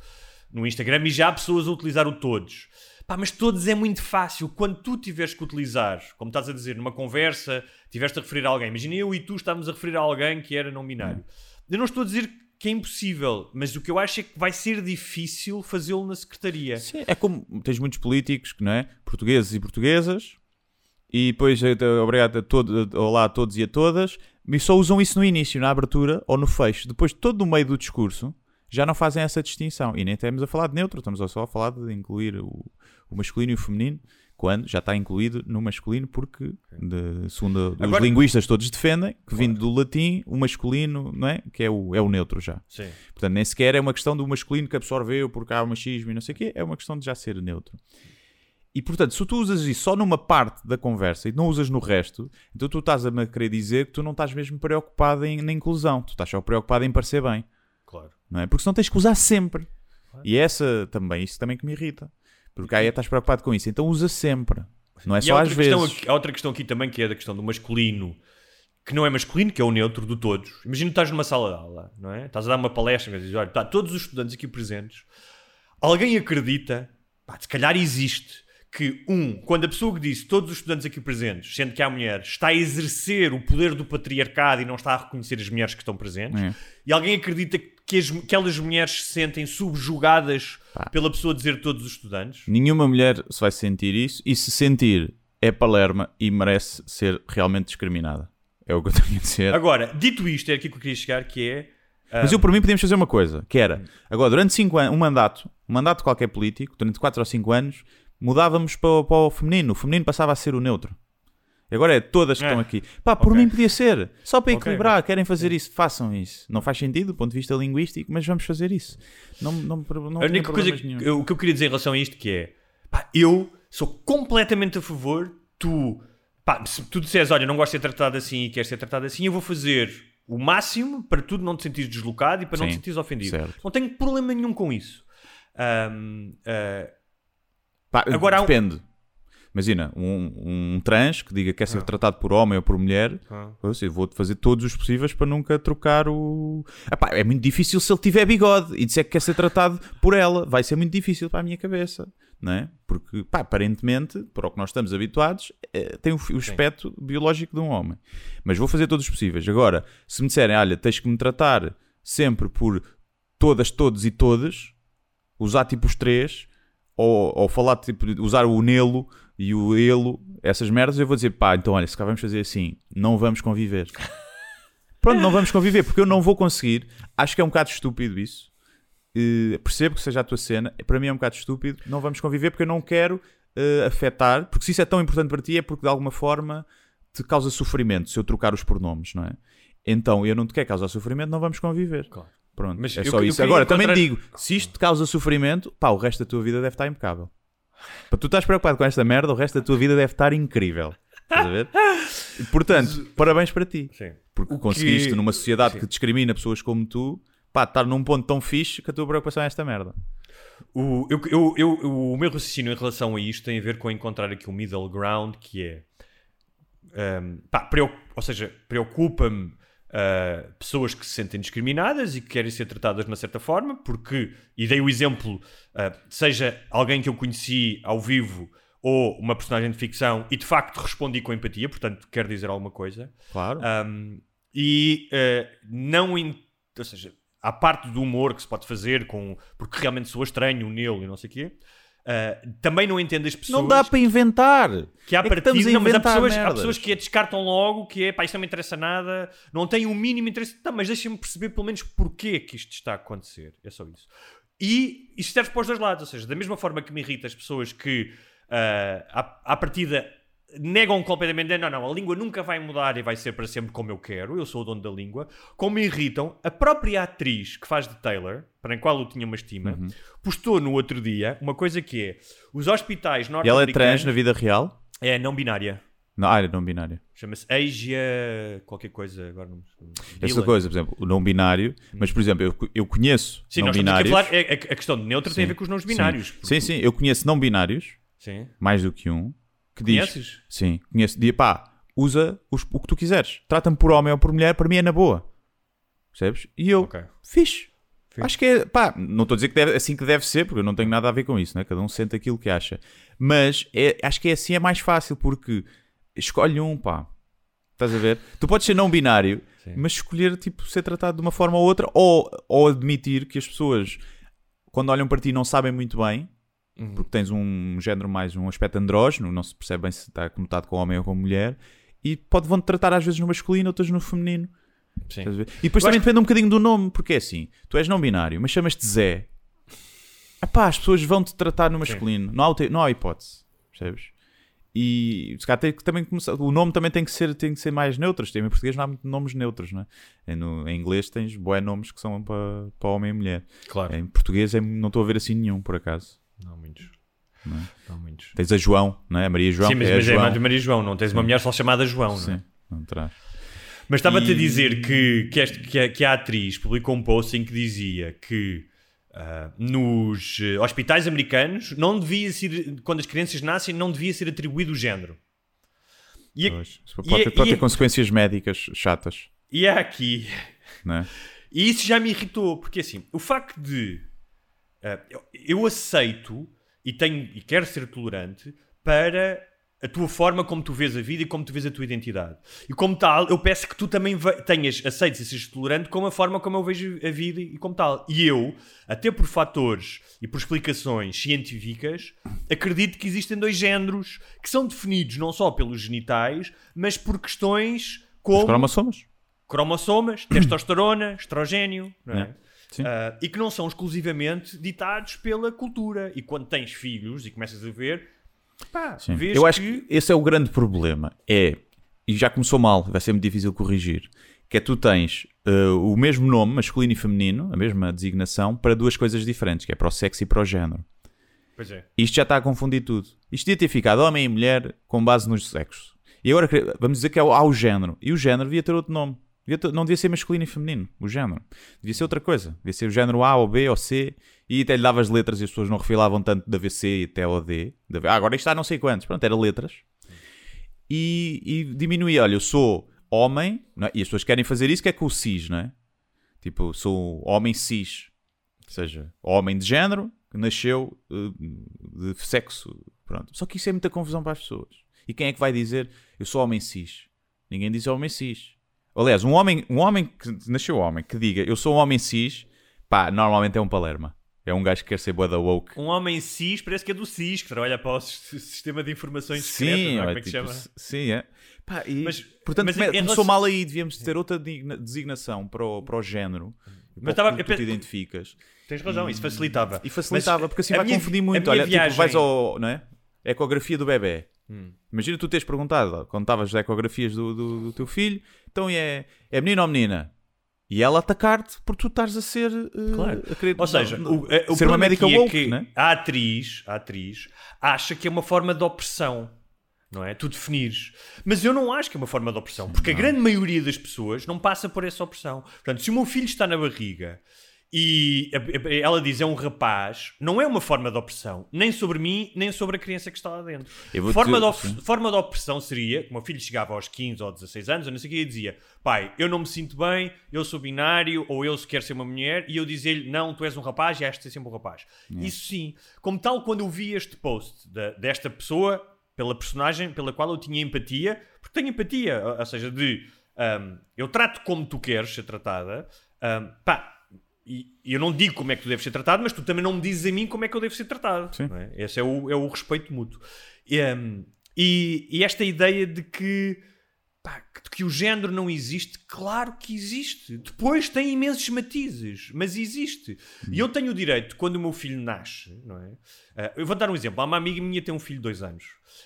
no Instagram e já há pessoas a utilizar o todos. Pá, mas todos é muito fácil. Quando tu tiveres que utilizar, como estás a dizer, numa conversa, tiveste a referir a alguém. Imagina eu e tu estávamos a referir a alguém que era não binário. Eu não estou a dizer que é impossível, mas o que eu acho é que vai ser difícil fazê-lo na secretaria. Sim, é como tens muitos políticos, que não é? Portugueses e portuguesas, e depois eh, obrigado a todos, olá a todos e a todas, e só usam isso no início, na abertura ou no fecho. Depois, todo no meio do discurso, já não fazem essa distinção. E nem estamos a falar de neutro, estamos só a falar de incluir o, o masculino e o feminino, quando já está incluído no masculino, porque, de, segundo os Agora- linguistas todos defendem, que vindo do latim, o masculino, não é? Que é o, é o neutro já. Sim. Portanto, nem sequer é uma questão do masculino que absorveu porque há o machismo e não sei o quê, é uma questão de já ser neutro. E portanto, se tu usas isso só numa parte da conversa e não usas no resto, então tu estás a me querer dizer que tu não estás mesmo preocupado em, na inclusão, tu estás só preocupado em parecer bem, Claro. não é? Porque senão tens que usar sempre. E essa também, isso também que me irrita. Porque aí estás preocupado com isso, então usa sempre. Não é E só às vezes. aqui, há outra questão aqui também que é da questão do masculino, que não é masculino, que é o neutro de todos. Imagina que estás numa sala de aula, não é? Estás a dar uma palestra e dizes, olha, tá, todos os estudantes aqui presentes, alguém acredita, pá, se calhar existe, que um, quando a pessoa que disse todos os estudantes aqui presentes, sendo que há mulher, está a exercer o poder do patriarcado e não está a reconhecer as mulheres que estão presentes, É. e alguém acredita que as, aquelas mulheres se sentem subjugadas Pá. pela pessoa dizer todos os estudantes, Nenhuma mulher se vai sentir isso e se sentir é palerma e merece ser realmente discriminada. É o que eu tenho a dizer. Agora, dito isto, é aqui que eu queria chegar, que é... Mas eu, por mim, podíamos fazer uma coisa, que era, agora, durante 5 anos, um mandato, um mandato de qualquer político, durante 4 ou 5 anos, mudávamos para, o- para o feminino. O feminino passava a ser o neutro. E agora é todas que É. estão aqui. Pá, por Ok. mim podia ser. Só para equilibrar. Querem fazer isso, façam isso. Não faz sentido do ponto de vista linguístico, mas vamos fazer isso. Não, não, não a única coisa que, eu, o que eu queria dizer em relação a isto que é, pá, eu sou completamente a favor, tu, pá, se tu disseres, olha, não gosto de ser tratado assim e queres ser tratado assim, eu vou fazer o máximo para tu não te sentires deslocado e para não te Sim, sentires ofendido. certo. Não tenho problema nenhum com isso. Ahm, ah, Pá, Agora há um- depende. Imagina, um, um trans que diga que quer ser tratado por homem ou por mulher, Ah. eu vou fazer todos os possíveis para nunca trocar o. Epá, é muito difícil se ele tiver bigode e disser que quer ser tratado por ela. Vai ser muito difícil para a minha cabeça, não é? Porque, pá, aparentemente, para o que nós estamos habituados, eh, tem o, o aspecto biológico de um homem. Mas vou fazer todos os possíveis. Agora, se me disserem, olha, tens que me tratar sempre por todas, todos e todas, usar tipo os três, ou, ou falar tipo, usar o nelo e o elo, essas merdas, eu vou dizer, pá, então olha, se cá vamos fazer assim, não vamos conviver. Pronto, não vamos conviver, porque eu não vou conseguir. Acho que é um bocado estúpido isso. Eh, percebo que seja a tua cena, para mim é um bocado estúpido. Não vamos conviver porque eu não quero eh, afetar, porque se isso é tão importante para ti é porque de alguma forma te causa sofrimento se eu trocar os pronomes, não é? Então eu não te quero causar sofrimento, não vamos conviver. Claro. Pronto, Mas é eu- só eu isso. queria Agora, também encontrar- digo, se isto te causa sofrimento, pá, o resto da tua vida deve estar impecável. Para tu estás preocupado com esta merda, o resto da tua vida deve estar incrível. Estás a ver? E, Portanto, parabéns para ti. Sim. Porque O que- conseguiste, numa sociedade que discrimina pessoas como tu, pá, estar num ponto tão fixe que a tua preocupação é esta merda. O, eu, eu, eu- o meu raciocínio em relação a isto tem a ver com encontrar aqui um middle ground que é. ahm, pá, preo- ou seja, preocupa-me ah, pessoas que se sentem discriminadas e que querem ser tratadas de uma certa forma, porque, e dei o exemplo, ah, seja alguém que eu conheci ao vivo ou uma personagem de ficção e de facto respondi com empatia, portanto quer dizer alguma coisa. Claro. Um, e uh, não. Ou seja, à parte do humor que se pode fazer, com, porque realmente sou estranho nele e não sei o quê, uh, também não entendo as pessoas não dá para inventar. que à É a não, mas há pessoas, há pessoas que a descartam logo, que é pá, isto não me interessa nada, não têm o mínimo interesse. Não, mas deixem-me perceber pelo menos porquê que isto está a acontecer. É só isso. E isto serve para os dois lados, ou seja, da mesma forma que me irrita as pessoas que ah, à, à partida negam completamente, não, não, a língua nunca vai mudar e vai ser para sempre como eu quero, eu sou o dono da língua, como me irritam, a própria atriz que faz de Taylor, para a qual eu tinha uma estima, Uhum. postou no outro dia uma coisa que é, os hospitais E ela é norte-americanos... trans na vida real? É não binária. Não, ah, é não binária. Chama-se Asia. qualquer coisa. Agora não. Essa coisa, por exemplo, o não binário, mas por exemplo, eu, eu conheço Sim, não nós estamos aqui a binários. é- a, a questão de neutro tem a ver com os não binários. Sim, sim, eu conheço não binários, Sim. mais do que um, que diz. Conheces? Sim, conheço. Diz, pá, usa os- o que tu quiseres. Trata-me por homem ou por mulher, para mim é na boa. Percebes? E eu, Ok. fixe. Fixe. Acho que é, pá, não estou a dizer que deve, assim que deve ser, porque eu não tenho nada a ver com isso, né? cada um sente aquilo que acha. Mas é, acho que é assim é mais fácil, porque escolhe um, pá. Estás a ver? Tu podes ser não binário, Sim. mas escolher tipo, ser tratado de uma forma ou outra, ou, ou admitir que as pessoas, quando olham para ti, não sabem muito bem, Uhum. porque tens um género mais um aspecto andrógeno, não se percebe bem se está conotado com homem ou com mulher, e pode, vão-te tratar às vezes no masculino, outras no feminino. Sim. E depois também depende um bocadinho do nome, porque é assim, tu és não binário, mas chamas-te Zé. Epá, as pessoas vão-te tratar no masculino, não há, não há hipótese, percebes? E se calhar tem que também começar, o nome também tem que ser, tem que ser mais neutros, tem, em português não há muito nomes neutros, não é? No, em inglês tens bué nomes que são para, para homem e mulher. Claro. Em português é- não estou a ver assim nenhum, por acaso. Não muitos. Não é? Não muitos. Tens a João, não é? A Maria João, Sim, mas, é a mas é João. a Maria João, não tens uma mulher só chamada João, não é? Sim, não traz. Mas estava-te a E- dizer que, que, este- que a, que a atriz publicou um post em que dizia que ah, nos eh, hospitais americanos não devia ser, quando as crianças nascem, não devia ser atribuído o género. E, a- Pois. Pode, e- ter, pode e- ter consequências médicas chatas, e há aqui não é? E isso já me irritou, porque assim, o facto de eu, eu aceito e tenho e quero ser tolerante para a tua forma como tu vês a vida e como tu vês a tua identidade. E como tal, eu peço que tu também tenhas, aceites e sejas tolerante com a forma como eu vejo a vida e como tal. E eu, até por fatores e por explicações científicas, acredito que existem dois géneros que são definidos não só pelos genitais, mas por questões Os como cromossomas. cromossomas, testosterona, estrogênio, não é? É, Ah, e que não são exclusivamente ditados pela cultura. E quando tens filhos e começas a ver, pá, vês Eu acho que... que esse é o grande problema. É, e já começou mal, vai ser muito difícil corrigir. Que é tu tens uh, o mesmo nome, masculino e feminino, a mesma designação, para duas coisas diferentes, que é para o sexo e para o género. Pois é. Isto já está a confundir tudo. Isto devia ter ficado homem e mulher com base nos sexos. E agora vamos dizer que é o género. E o género devia ter outro nome. Não devia ser masculino e feminino, o género. Devia ser outra coisa. Devia ser o género A ou B ou C. E até lhe dava as letras e as pessoas não refilavam tanto da VC até ao D. Ah, agora isto está não sei quantos. Pronto, era letras. E, e diminuía. Olha, eu sou homem, é? e as pessoas querem fazer isso, que é com o cis, não é? Tipo, sou homem cis. Ou seja, homem de género que nasceu eh, de sexo. Pronto. Só que isso é muita confusão para as pessoas. E quem é que vai dizer eu sou homem cis? Ninguém diz homem cis. Aliás, um homem, um homem que nasceu homem que diga eu sou um homem cis, pá, normalmente é um palerma. É um gajo que quer ser boa da woke. Um homem cis, parece que é do CIS, que trabalha para o sis- sistema de informações secretas, Sim, não é? é Como é que se tipo, chama? sim, é. Pá, e, Mas- portanto, mas começou relação- mal aí, devíamos ter outra designação para o, para o género. Mas estava- que tu te identificas. Tens razão, isso facilitava. E facilitava, Mas porque assim vai minha- confundir muito. Olha, tipo, viagem- vais ao. Não é? Ecografia do bebê. Hum. Imagina tu teres perguntado, quando estavas as ecografias do, do, do teu filho, então é, é menino ou menina? E ela atacar-te por tu estares a ser. eh, Claro. a querer- Ou seja, não- o, eh, o ser uma problema médica woke, é que né? a atriz, a atriz acha que é uma forma de opressão. Não é? Tu definires. Mas eu não acho que é uma forma de opressão. Porque a grande maioria das pessoas não passa por essa opressão. Portanto, se o meu filho está na barriga e a- a- ela diz é um rapaz, não é uma forma de opressão. Nem sobre mim, nem sobre a criança que está lá dentro. Eu Forma, dizer- de forma de opressão seria, que o meu filho chegava aos 15 ou 16 anos, ou não sei o que, e dizia: Pai, eu não me sinto bem, eu sou binário, ou eu se quer ser uma mulher, e eu dizia-lhe: Não, tu és um rapaz e has de ser sempre um rapaz. Isso sim. Como tal, quando eu vi este post desta pessoa, pela personagem pela qual eu tinha empatia, porque tenho empatia, ou, ou seja, de ahm, eu trato como tu queres ser tratada, ahm, pá. E e eu não digo como é que tu deves ser tratado, mas tu também não me dizes a mim como é que eu devo ser tratado. Sim. é? Esse é o, é o respeito mútuo. E, um, e- e esta ideia de que, pá, que, que o género não existe, claro que existe. Depois tem imensos matizes, mas existe. E eu tenho o direito, quando o meu filho nasce, não é? Ah, eu vou dar um exemplo. Há uma amiga minha que tem um filho de dois anos.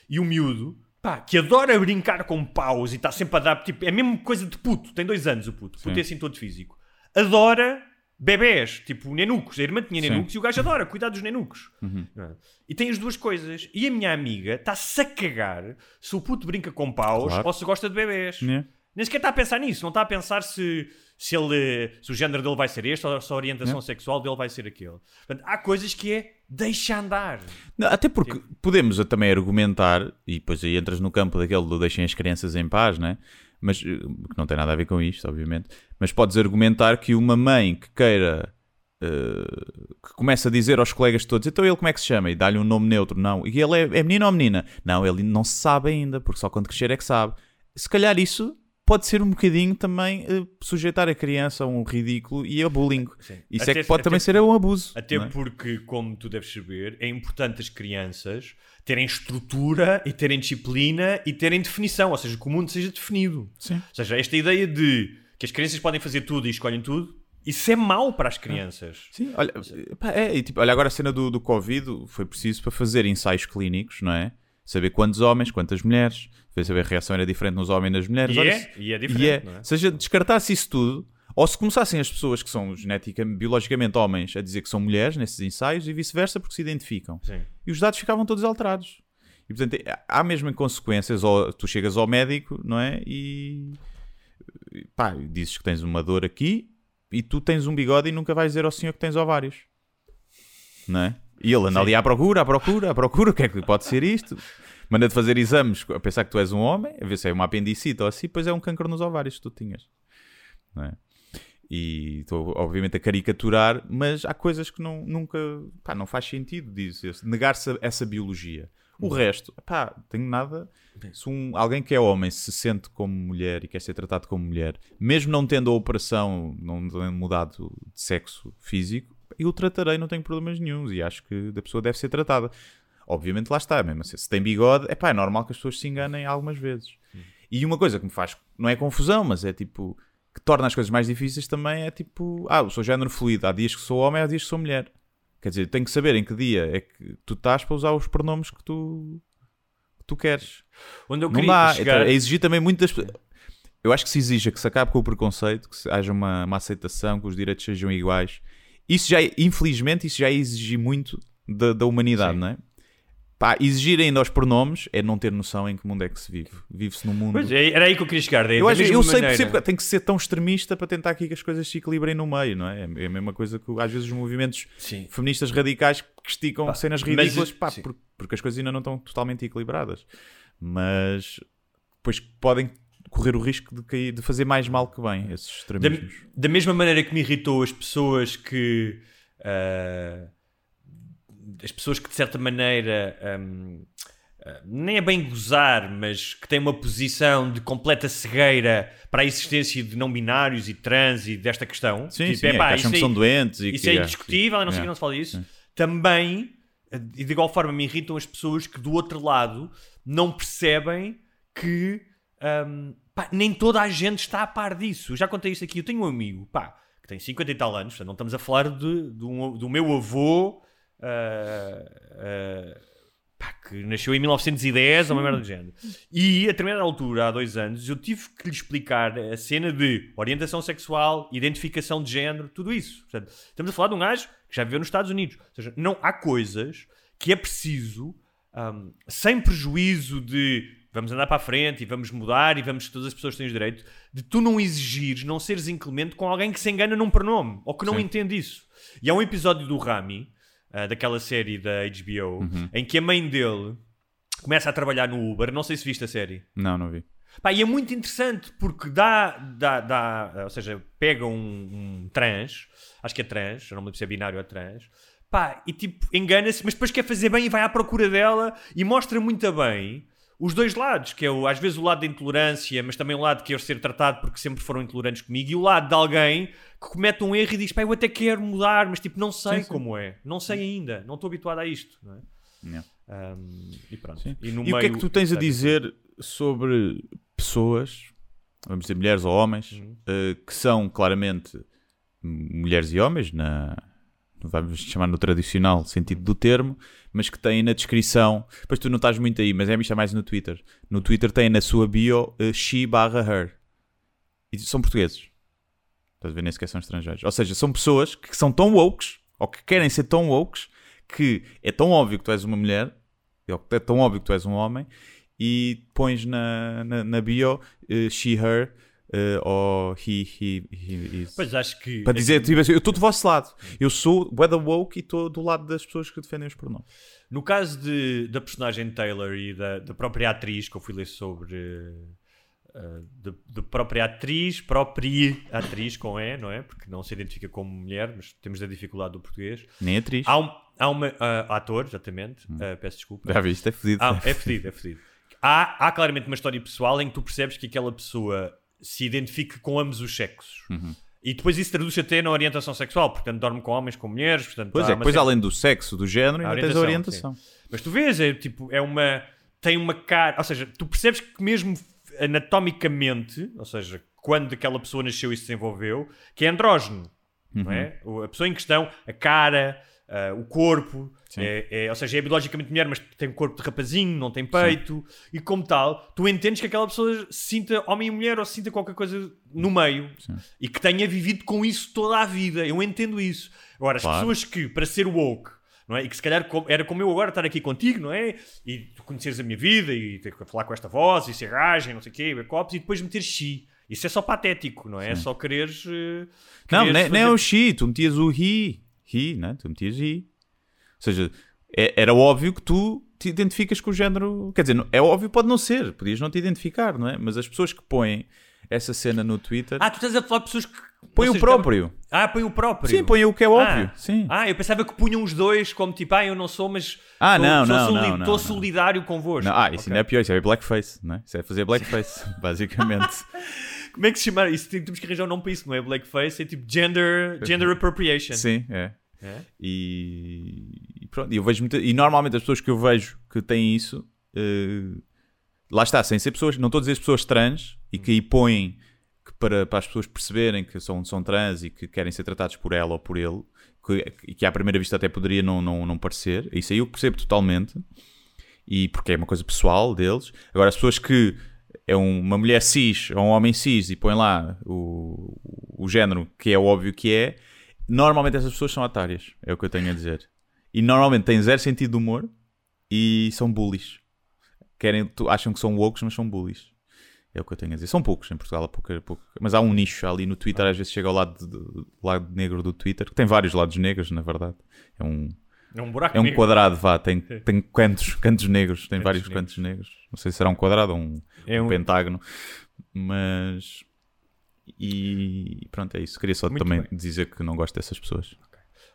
E o miúdo, pá, que adora brincar com paus e está sempre a dar, tipo, é a mesma coisa de puto. Tem dois anos o puto. Puto Sim. é assim todo físico. Adora bebés, tipo nenucos. A irmã tinha Sim. nenucos e o gajo adora cuidar dos nenucos. Não é? E tem as duas coisas. E a minha amiga está-se a cagar se o puto brinca com paus Claro. ou se gosta de bebés. Né? Nem sequer está a pensar nisso. Não está a pensar se, se, ele, se o género dele vai ser este ou se a orientação Não. sexual dele vai ser aquele. Portanto, há coisas que é deixa andar. Não, até porque podemos também argumentar, e depois aí entras no campo daquele do deixem as crianças em paz, né? Mas eh, que não tem nada a ver com isto, obviamente. Mas podes argumentar que uma mãe que queira eh, que começa a dizer aos colegas todos, então ele como é que se chama? E dá-lhe um nome neutro, não. E ele é, é menino ou menina? Não, ele não se sabe ainda, porque só quando crescer é que sabe. Se calhar isso pode ser um bocadinho também eh, sujeitar a criança a um ridículo e a bullying. Isso é Até- que pode até- também ser um abuso. Até é? porque, como tu deves saber, é importante as crianças terem estrutura e terem disciplina e terem definição, ou seja, que o mundo seja definido. Sim. Ou seja, esta ideia de que as crianças podem fazer tudo e escolhem tudo, isso é mau para as crianças. Sim, olha, pá, é, tipo, olha, agora a cena do, do Covid foi preciso para fazer ensaios clínicos, não é? Saber quantos homens, quantas mulheres, ver saber a reação era diferente nos homens e nas mulheres. E Olha, é, se- e é diferente, não é? Seja, descartasse isso tudo, ou se começassem as pessoas que são genética, biologicamente homens a dizer que são mulheres nesses ensaios e vice-versa porque se identificam. Sim. E os dados ficavam todos alterados. E portanto, há mesmo consequências, ou tu chegas ao médico, não é? E pá, dizes que tens uma dor aqui e tu tens um bigode e nunca vais dizer ao senhor que tens ovários. Não é? E ele anda ali à procura, à procura, à procura, o que é que pode ser isto? Manda-te fazer exames a pensar que tu és um homem, a ver se é uma apendicite ou assim, depois é um câncer nos ovários que tu tinhas. Não é? E estou, obviamente, a caricaturar, mas há coisas que não, nunca pá, não faz sentido dizer negar-se essa biologia. O resto, pá, tenho nada. Se um, alguém que é homem se sente como mulher e quer ser tratado como mulher, mesmo não tendo a operação, não tendo mudado de sexo físico, eu o tratarei, não tenho problemas nenhums e acho que a pessoa deve ser tratada. Obviamente, lá está, mesmo assim, se tem bigode, é pá, é normal que as pessoas se enganem algumas vezes. E uma coisa que me faz, não é confusão, mas é tipo, que torna as coisas mais difíceis também é tipo, ah, eu sou género fluido, há dias que sou homem, há dias que sou mulher. Quer dizer, tenho que saber em que dia é que tu estás para usar os pronomes que tu, que tu queres. Onde eu não queria dá, chegar- é exigir também muitas. Eu acho que se exija que se acabe com o preconceito, que se- haja uma, uma aceitação, que os direitos sejam iguais. Isso já, é- infelizmente, isso já é exigir muito da, da humanidade, Sim. não é? Pá, exigir ainda aos pronomes é não ter noção em que mundo é que se vive. Vive-se num mundo. Pois, é, era aí que eu queria chegar. da- eu da acho, eu sei, maneira. que tem que ser tão extremista para tentar aqui que as coisas se equilibrem no meio, não é? É a mesma coisa que às vezes os movimentos Sim. feministas radicais que esticam Pá, cenas mas- ridículas, pá, por- porque as coisas ainda não estão totalmente equilibradas. Mas depois podem correr o risco de, cair, de fazer mais mal que bem esses Da, extremismos. da mesma maneira que me irritou as pessoas que. ah, as pessoas que de certa maneira. ahm, ah, nem é bem gozar, mas que têm uma posição de completa cegueira para a existência de não binários e trans e desta questão. Sim, Tipo, sim, é epá, que acham que aí- são doentes e Isso que, é é, indiscutível, e não sei o que não se fala disso. Sim. Também, e de igual forma, me irritam as pessoas que do outro lado não percebem que hum, pá, nem toda a gente está a par disso. Eu já contei isto aqui. Eu tenho um amigo pá, que tem 50 e tal anos, não estamos a falar de, de um- do meu avô. Ah, pá, que nasceu em 1910 ou uma merda do género. E a determinada altura, há dois anos, eu tive que lhe explicar a cena de orientação sexual, identificação de género, tudo isso. Portanto, estamos a falar de um gajo que já viveu nos Estados Unidos. Ou seja, não há coisas que é preciso, ahm, sem prejuízo de vamos andar para a frente e vamos mudar e vamos que todas as pessoas têm os direitos, de tu não exigires não seres inclemente com alguém que se engana num pronome ou que não Sim. entende isso. E há um episódio do Rami, ah, daquela série da HBO, em que a mãe dele começa a trabalhar no Uber. Não sei se viste a série. Não, não vi. Pá, e é muito interessante porque dá, dá, dá ou seja, pega um, um trans, acho que é trans, eu não me lembro se é binário ou é trans, pá, e tipo, engana-se, mas depois quer fazer bem e vai à procura dela e mostra muito bem os dois lados, que é o, às vezes o lado da intolerância, mas também o lado que quer ser tratado porque sempre foram intolerantes comigo, e o lado de alguém que comete um erro e diz, pá, eu até quero mudar, mas tipo, não sei Sim, sim. como é, não sei ainda, não estou habituado a isto, não é? Yeah. Um, e pronto. Sim. E, no E o que é meio- que tu tens a dizer sobre pessoas, vamos dizer mulheres ou homens, Uhum. eh, que são claramente mulheres e homens, na, vamos chamar no tradicional sentido do termo, mas que têm na descrição, depois tu não estás muito aí, mas é é mais no Twitter. No Twitter tem na sua bio eh, she barra her. E são portugueses. Estás a ver? Nem sequer são estrangeiros. Ou seja, são pessoas que são tão wokes, ou que querem ser tão wokes, que é tão óbvio que tu és uma mulher, ou é tão óbvio que tu és um homem, e pões na, na, na bio eh, she, her, eh, ou he, he, he, is. Pois acho que. Para dizer, tipo assim, eu estou do vosso lado. Eu sou weather woke e estou do lado das pessoas que defendem os pronomes. No caso de, da personagem Taylor e da, da própria atriz, que eu fui ler sobre. eh, da da própria atriz, própria atriz com E, não é? Porque não se identifica como mulher, mas temos a dificuldade do português. Nem atriz. Há, um, há uma. ah, ator, exatamente, ah, peço desculpa. Já viste, é fedido. Ah, é fedido, é fedido. Há, há claramente uma história pessoal em que tu percebes que aquela pessoa se identifica com ambos os sexos. Uhum. E depois isso traduz até na orientação sexual, portanto dorme com homens, com mulheres, portanto Pois é, depois além do sexo, do género, ainda tens a orientação, orientação. Mas tu vês, é tipo, é uma. Tem uma cara. Ou seja, tu percebes que mesmo anatomicamente, ou seja, quando aquela pessoa nasceu e se desenvolveu, que é andrógeno. Não é? Uhum. A pessoa em questão, a cara, ah, o corpo, é, é- ou seja, é biologicamente mulher, mas tem um corpo de rapazinho, não tem peito, e como tal, tu entendes que aquela pessoa se sinta homem e mulher ou se sinta qualquer coisa no meio e que tenha vivido com isso toda a vida. Eu entendo isso. Agora, as Claro. pessoas que, para ser woke, não é? E que se calhar era como eu agora estar aqui contigo, não é? E tu conheceres a minha vida e ter que falar com esta voz e ser e não sei o quê, e depois meter chi. Isso é só patético, não é? É só quereres. Não, quereres nem, nem é fazer- o she, tu metias o he. He, né? Tu metias he. Ou seja, é- era óbvio que tu te identificas com o género. Quer dizer, não- é óbvio, pode não ser, podias não te identificar, não é? Mas as pessoas que põem essa cena no Twitter Ah, tu estás a falar de pessoas que. põem ou o próprio. Ah, põem o próprio. Sim, põem o que é óbvio. Ah, Sim. Ah, eu pensava que punham os dois como tipo, ah, eu não sou, mas. Ah, tô- não, sou não, soli- não, não, Estou não. solidário convosco. Não, ah, isso Ok. ainda é pior, isso é blackface, não é? Isso é fazer blackface, basicamente. Como é que se chama isso? Tem- Temos que arranjar um nome para isso, não é? Blackface é tipo gender, gender appropriation. Sim, é. É? E, e pronto, eu vejo muita, e normalmente as pessoas que eu vejo que têm isso, eh, lá está, sem ser pessoas, não estou a dizer as pessoas trans e que aí põem que para, para as pessoas perceberem que são, são trans e que querem ser tratados por ela ou por ele, que, e que à primeira vista até poderia não, não, não parecer, isso aí eu percebo totalmente, e porque é uma coisa pessoal deles. Agora, as pessoas que é um- uma mulher cis ou um homem cis e põem lá o, o género que é óbvio que é, normalmente essas pessoas são otárias, é o que eu tenho a dizer. E normalmente têm zero sentido de humor e são bullies. Querem, acham que são woke, mas são bullies. É o que eu tenho a dizer. São poucos em Portugal, há pouca, pouca- mas há um nicho ali no Twitter, às vezes chega ao lado, de- do lado negro do Twitter, que tem vários lados negros, na verdade. É um, É um buraco é um negro. quadrado, vá, tem, tem cantos, cantos negros, tem Cantos vários negros. cantos negros. Não sei se será um quadrado ou um, É um um- pentágono, mas. E pronto, é isso. Queria só Muito também bem. dizer que não gosto dessas pessoas.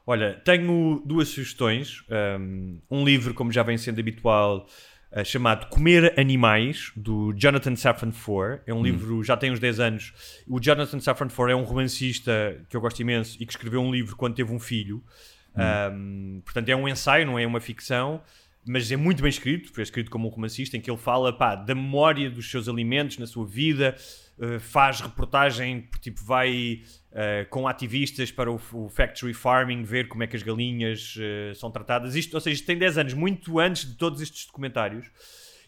Olha, tenho duas sugestões. Um, um livro, como já vem sendo habitual, uh, chamado Comer Animais, do Jonathan Safran Foer. É um livro, já tem uns 10 anos. O Jonathan Safran Foer é um romancista que eu gosto imenso e que escreveu um livro quando teve um filho. Um, portanto, é um ensaio, não é uma ficção. Mas é muito bem escrito, foi escrito como um romancista, em que ele fala pá, da memória dos seus alimentos na sua vida, uh, faz reportagem, tipo, vai uh, com ativistas para o, o factory farming, ver como é que as galinhas uh, são tratadas. Isto, ou seja, isto tem 10 anos, muito antes de todos estes documentários.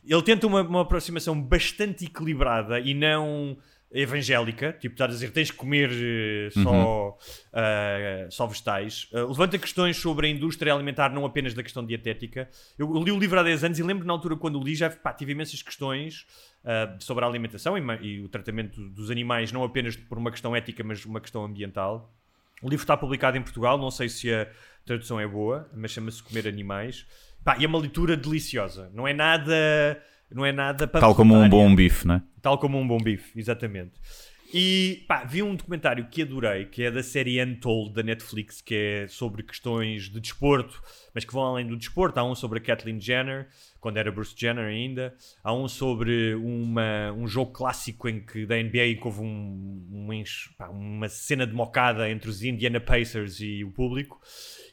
Ele tenta uma, uma aproximação bastante equilibrada e não evangélica, tipo, estar a dizer tens que comer eh, só, eh, só vegetais. Eh, levanta questões sobre a indústria alimentar, não apenas da questão dietética. Eu, li o livro há 10 anos e lembro na altura quando li já pá, tive imensas questões sobre a alimentação e, e o tratamento dos animais, não apenas por uma questão ética, mas uma questão ambiental. O livro está publicado em Portugal, não sei se a tradução é boa, mas chama-se Comer Animais. Pá, e é uma leitura deliciosa. Não é nada, não é nada Tal como um bom bife, não é? Tal como um bom bife, exatamente. E pá, vi um documentário que adorei, que é da série Untold da Netflix, que é sobre questões de desporto, mas que vão além do desporto. Há um sobre a Kathleen Jenner, quando era Bruce Jenner ainda. Há um sobre uma, um jogo clássico em que da NBA que houve um, um pá, uma cena de mocada entre os Indiana Pacers e o público.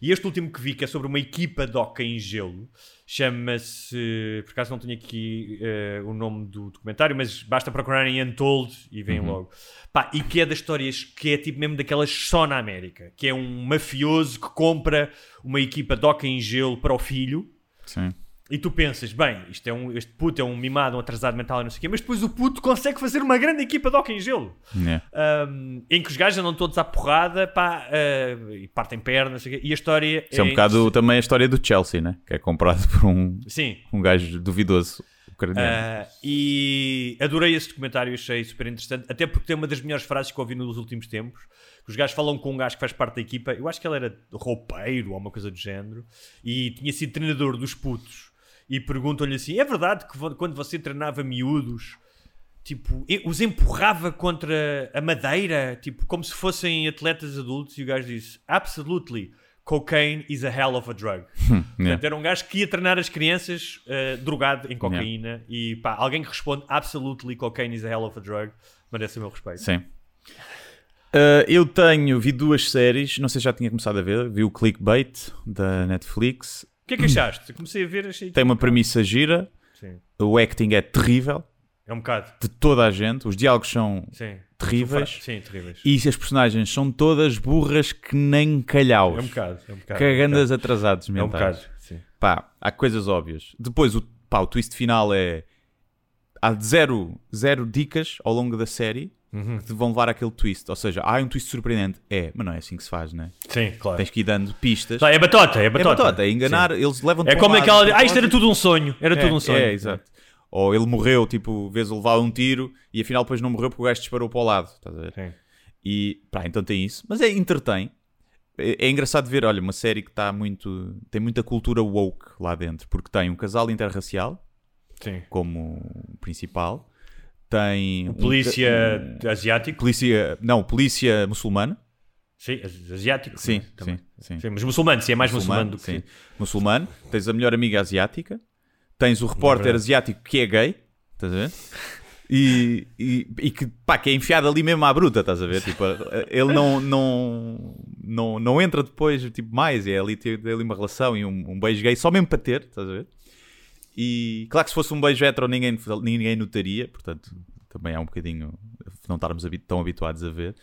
E este último que vi, que é sobre uma equipa de hockey em gelo, chama-se. Por acaso não tenho aqui eh, o nome do documentário, mas basta procurar em Untold e vem logo. Pá, e que é das histórias que é tipo mesmo daquelas só na América, que é um mafioso que compra uma equipa de hockey em gelo para o filho. Sim. E tu pensas, bem, isto é um, este puto é um mimado, um atrasado mental e não sei o quê, mas depois o puto consegue fazer uma grande equipa de hockey em gelo. É. Um, em que os gajos andam todos à porrada pá, uh, e partem pernas, quê. e a história Isso é um bocado também a história do Chelsea, né? Que é comprado por um, Sim. um gajo duvidoso. Uh, e adorei esse documentário, achei super interessante, até porque tem uma das melhores frases que ouvi nos últimos tempos. Os gajos falam com um gajo que faz parte da equipa, eu acho que ele era roupeiro ou uma coisa do género, e tinha sido treinador dos putos. E perguntam-lhe assim: é verdade que quando você treinava miúdos, tipo, os empurrava contra a madeira, tipo, como se fossem atletas adultos? E o gajo disse: absolutely. Cocaine is a hell of a drug. Portanto, era um gajo que ia treinar as crianças eh, drogado em cocaína e pá, alguém que responde absolutely cocaine is a hell of a drug merece o meu respeito. Sim. Uh, eu tenho, vi duas séries, não sei se já tinha começado a ver, vi o Clickbait da Netflix. O que é que achaste? Comecei a ver, achei Tem uma premissa gira, Sim. o acting é terrível, É um bocado. de toda a gente, os diálogos são Sim. terríveis Sim, terríveis. e as personagens são todas burras que nem calhaus. É um bocado. É um bocado. Cagandas atrasados É um mentais. bocado. Sim. Pá, há coisas óbvias. Depois, o, pá, o twist final é. Há zero, zero dicas ao longo da série Uhum. que te vão levar àquele twist. Ou seja, há um twist surpreendente. É, mas não é assim que se faz, né? Sim, claro. Tens que ir dando pistas. Tá, É batota, é É batota. batota, é enganar, eles levam É como aquela. Ah, isto era tudo um sonho. Era tudo um sonho. É, exato. Ou ele morreu, tipo, vês o levar um tiro e afinal depois não morreu porque o gajo disparou para o lado. Estás a ver? Sim. E pá, então tem isso. Mas é entretém. É, é engraçado ver, olha, uma série que está muito. tem muita cultura woke lá dentro, porque tem um casal interracial Sim. como principal, tem. Polícia um- asiático. polícia. Não, polícia muçulmana. Sim, as- asiático. Sim, também. sim, sim. Sim, mas muçulmano, sim, é mais muçulmano, do que. sim. Muçulmano. Tens a melhor amiga asiática. Tens o repórter verdade. asiático que é gay. Estás a ver? E, e, e que, pá, que é enfiado ali mesmo à bruta, estás a ver? Tipo, ele não, não, não, não entra depois, tipo, mais. É ali ter ali uma relação e um, um beijo gay só mesmo para ter, estás a ver? E claro que se fosse um beijo hetero ninguém, ninguém notaria, portanto, também é um bocadinho não estarmos tão habituados a ver.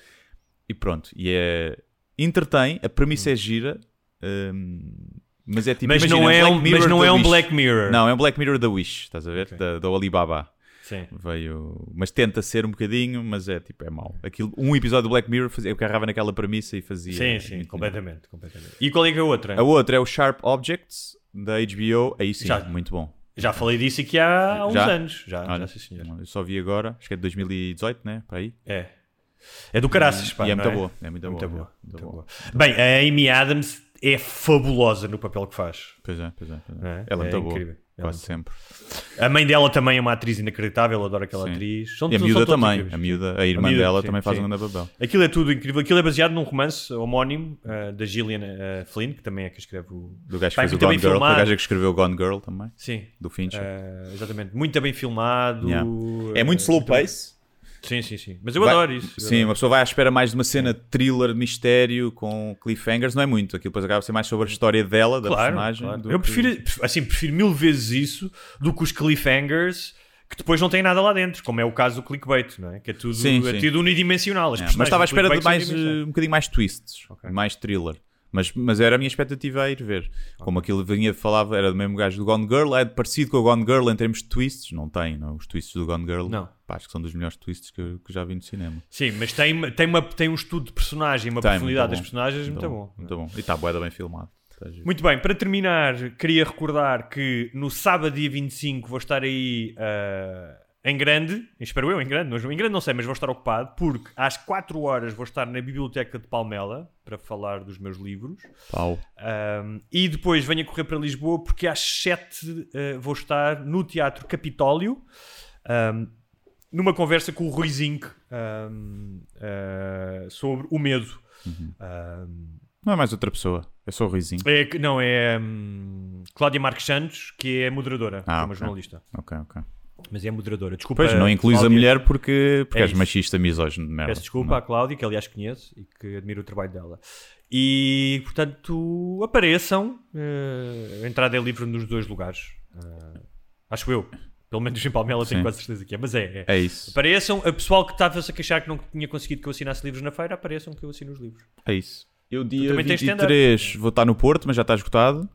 E pronto, e é. Entretém, a premissa é gira, hum, mas é tipo. Mas imagina, não é um- mas não é um. Black Mirror. Não, é um Black Mirror da Wish, estás a ver? Ok. Da, da Alibaba. Sim. Veio, mas tenta ser um bocadinho, mas é tipo, é mau. Aquilo, um episódio do Black Mirror fazia, eu carregava naquela premissa e fazia. Sim, sim, muito completamente, completamente. E qual é que é a outra? a outra é o Sharp Objects, da HBO, aí sim, Já. muito bom. Já falei disso aqui há, há uns Já? anos. Já, Olha, já sim, senhor. Eu só vi agora, acho que é de 2018, né? Para aí. É. É do caraças, pá, e é muito boa. É muito, Muito boa. boa, é, muito boa. boa. Bem, a Amy Adams é fabulosa no papel que faz. Pois é, pois é. Pois é. É, Ela é é muito boa. Quase sempre. A mãe dela também é uma atriz inacreditável, eu adoro aquela Sim. atriz. São, E a miúda todos também. incríveis. A miúda, a irmã miúda, dela sim, também faz um grande papel. Aquilo é tudo incrível. Aquilo é baseado num romance homónimo uh, da Gillian uh, Flynn, que também é que escreve o. Do gajo que fez o Gone Girl. Filmado. o gajo que escreveu Gone Girl também. Sim. Do Fincher. Uh, exatamente. Muito bem filmado. Yeah. É muito slow pace. Sim, sim, sim. Mas eu Vai- adoro isso. Sim, adoro. uma pessoa vai à espera mais de uma cena thriller, mistério, com cliffhangers, não é muito. Aquilo depois acaba por ser mais sobre a história dela, da Claro, personagem. claro. Eu prefiro, assim, prefiro mil vezes isso do que os cliffhangers que depois não têm nada lá dentro, como é o caso do clickbait, não é? Que é tudo, Sim, é sim. tudo unidimensional. É, mas estava à espera de mais, eh, um bocadinho mais twists, Ok. mais thriller. Mas, mas era a minha expectativa a ir ver. Como aquilo vinha, falava, era do mesmo gajo do Gone Girl, é parecido com o Gone Girl em termos de twists. Não tem, não. Os twists do Gone Girl, Não. Pá, acho que são dos melhores twists que, eu- que já vi no cinema. Sim, mas tem, tem, uma, tem um estudo de personagem, uma Tem, profundidade muito das bom. personagens muito, bom. Muito bom. E está bué bem filmado. Tá. Muito bem, para terminar, queria recordar que no sábado, dia 25, vou estar aí ah, em grande, espero eu em grande, não, em grande não sei, mas vou estar ocupado, porque às 4 horas vou estar na Biblioteca de Palmela para falar dos meus livros. Pau. Um, e depois venho a correr para Lisboa porque às 7 uh, vou estar no Teatro Capitólio um, numa conversa com o Rui Zinc um, uh, sobre o medo. Um, Não é mais outra pessoa, é só o Ruizinho. é, que- não, é hum, Cláudia Marques Santos, que é moderadora, Ah, é uma ok. jornalista. Ok, ok. Mas é moderadora. Desculpa. Pois, não incluís a Cláudia. mulher porque, porque É és isso. machista, misógino de merda. Peço desculpa Não. à Cláudia, que aliás conheço e que admiro o trabalho dela. E, portanto, apareçam. eh, a entrada é livre nos dois lugares. Eh, acho eu. Pelo menos em Palmela tenho quase certeza que é. Mas é. é. É isso. Apareçam. A pessoal que estava-se a queixar que não tinha conseguido que eu assinasse livros na feira, apareçam que eu assino os livros. É isso. Eu dia também tens stand-up. 23 vou estar no Porto, mas já está esgotado.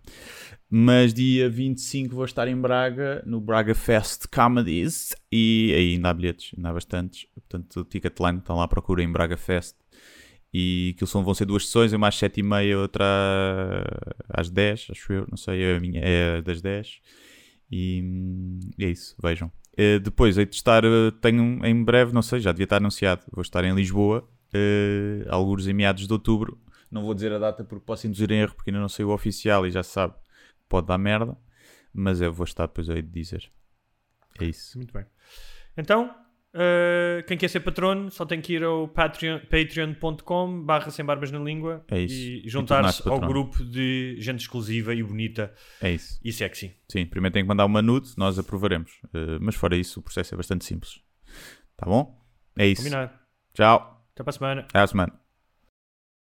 Mas dia 25 vou estar em Braga, no Braga Fest Comedies. E aí ainda há bilhetes, ainda há bastantes. Portanto, o Ticketline estão lá à procura em Braga Fest. E aquilo são, vão ser duas sessões, uma às 7h30 outra às 10, acho eu. Não sei, a minha é das 10. E, é isso, vejam. Eh, depois, hei de estar, eh, tenho em breve, não sei, já devia estar anunciado. Vou estar em Lisboa, uh, alguns em meados de outubro. Não vou dizer a data porque posso induzir em erro, porque ainda não sei o oficial e já se sabe pode dar merda. Mas eu vou estar, depois hei de dizer. É isso. Muito bem. Então, eh, quem quer ser patrono só tem que ir ao patreon- patreon.com barra sem barbas na língua É e juntar-se ao grupo de gente exclusiva e bonita É isso. e sexy. Sim, primeiro tem que mandar uma nude, nós aprovaremos. Uh, mas fora isso, o processo é bastante simples. Tá bom? É isso. Combinado. Tchau. Até para a semana. Até à semana.